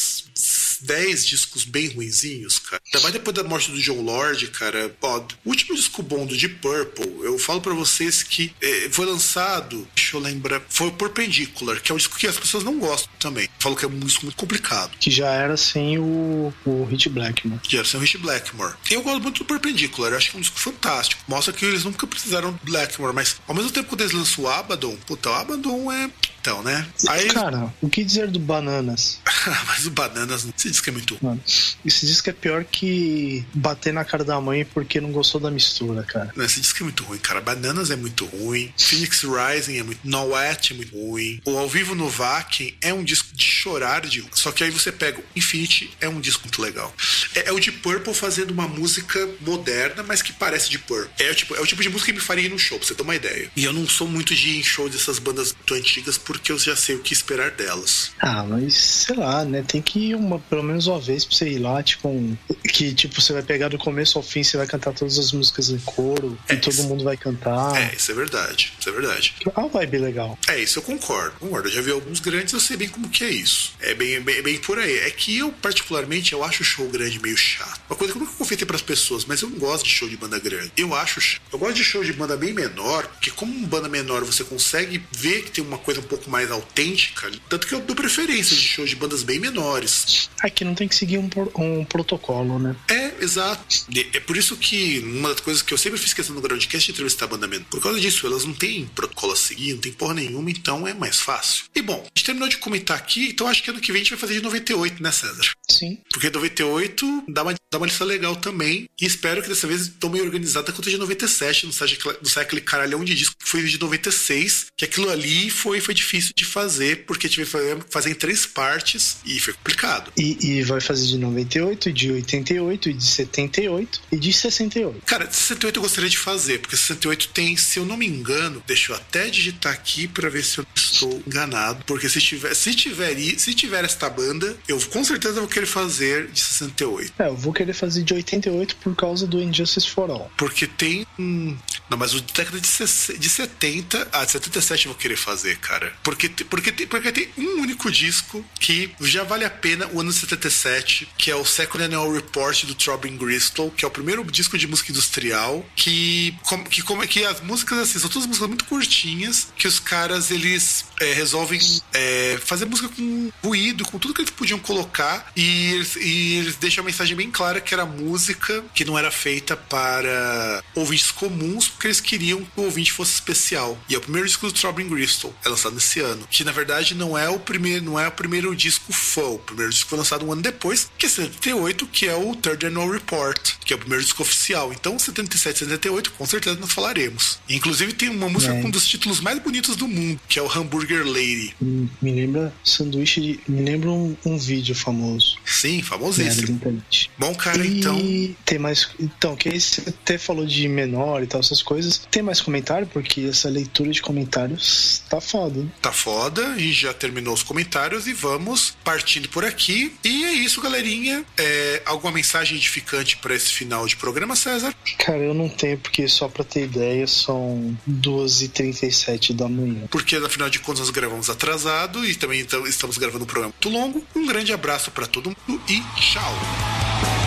10 discos bem ruinzinhos, cara. Ainda mais depois da morte do John Lord, cara. Ó, o último disco bom do Deep Purple, eu falo pra vocês que eh, foi lançado, deixa eu lembrar, foi o Perpendicular, que é um disco que as pessoas não gostam também. Falam que é um disco muito complicado. Que já era sem o, o Hit Blackmore. Que era sem o Rich Blackmore. Eu gosto muito do Perpendicular, eu acho que é um disco fantástico. Mostra que eles nunca precisaram do Blackmore, mas ao mesmo tempo que eles lançam o Abaddon, puta, o Abaddon é. Então, né? Aí. Cara, o que dizer do Bananas? mas o Bananas, esse disco é muito ruim. Mano, esse disco é pior que bater na cara da mãe porque não gostou da mistura, cara. Não, Esse disco é muito ruim, cara. Bananas é muito ruim. Phoenix Rising é muito. Noet é muito ruim. O Ao Vivo no Vakin é um disco de chorar de. Só que aí você pega o Infinity, é um disco muito legal. É, é o Deep Purple fazendo uma música moderna, mas que parece de Purple. É o, tipo, é o tipo de música que me faria ir no show, pra você ter uma ideia. E eu não sou muito de ir em show dessas bandas muito antigas porque eu já sei o que esperar delas. Ah, mas sei lá, né? Tem que ir uma, pelo menos uma vez pra você ir lá, tipo, um- que tipo, você vai pegar do começo ao fim, você vai cantar todas as músicas em coro É e todo isso. mundo vai cantar. É, isso é verdade. Isso é verdade. É uma vibe legal. É, isso eu concordo. Concordo. Eu já vi alguns grandes, eu sei bem como que é isso. É bem, bem, bem por aí. É que eu, particularmente, eu acho o show grande meio chato. Uma coisa que eu nunca confeitei pras pessoas, mas eu não gosto de show de banda grande. Eu acho. Eu gosto de show de banda bem menor, porque como banda menor você consegue ver que tem uma coisa um pouco mais autêntica, tanto que eu dou preferência de shows de bandas bem menores. Aqui não tem que seguir um, um protocolo, né? É, exato. É por isso que uma das coisas que eu sempre fiz questão no Groundcast é entrevistar a banda menor. Por causa disso, elas não têm protocolo a seguir, não tem porra nenhuma, então é mais fácil. E bom, a gente terminou de comentar aqui, então acho que ano que vem a gente vai fazer de 98, né, César? Sim. Porque 98 dá uma, dá uma lista legal também. E espero que dessa vez tome organizada quanto de 97, não seja, não seja aquele caralhão de disco que foi de 96, que aquilo ali foi, foi difícil de fazer, porque tive que fazer, fazer em três partes e foi complicado. E, e vai fazer de 98, de 88, de 78 e de 68. Cara, de 68 eu gostaria de fazer, porque 68 tem, se eu não me engano, deixa eu até digitar aqui para ver se eu estou enganado, porque se tiver, se tiver, se tiver esta banda, eu com certeza vou querer fazer de 68. É, eu vou querer fazer de 88 por causa do Injustice for All. Porque tem. Hum, não, mas o década de, de 70. Ah, de 77 eu vou querer fazer, cara. Porque, porque, tem, porque tem um único disco que já vale a pena o ano 77, que é o Second Annual Report do Throbbing Gristle, que é o primeiro disco de música industrial, que, que, como, que as músicas, assim, são todas músicas muito curtinhas, que os caras, eles é, resolvem é, fazer música com ruído, com tudo que eles podiam colocar, e eles, e eles deixam a mensagem bem clara que era música que não era feita para ouvintes comuns, porque eles queriam que o ouvinte fosse especial. E é o primeiro disco do Throbbing Gristle, é lançado nesse ano, que na verdade não é o primeiro, não é o primeiro disco full, o primeiro disco foi lançado um ano depois, que é 78, que é o Third Annual Report, que é o primeiro disco oficial. Então, 77 78, com certeza nós falaremos. Inclusive tem uma música é. com um dos títulos mais bonitos do mundo, que é o Hamburger Lady. Me lembra sanduíche de, me lembra um, um vídeo famoso. Sim, famosíssimo. Bom, cara, e então. Tem mais. Então, que você até falou de menor e tal, essas coisas. Tem mais comentário? Porque essa leitura de comentários tá foda. Tá foda e já terminou os comentários e vamos partindo por aqui. E é isso, galerinha. É, alguma mensagem edificante para esse final de programa, César? Cara, eu não tenho, porque só pra ter ideia são 2h37 da manhã. Porque afinal de contas nós gravamos atrasado e também então, estamos gravando um programa muito longo. Um grande abraço para todo mundo e tchau!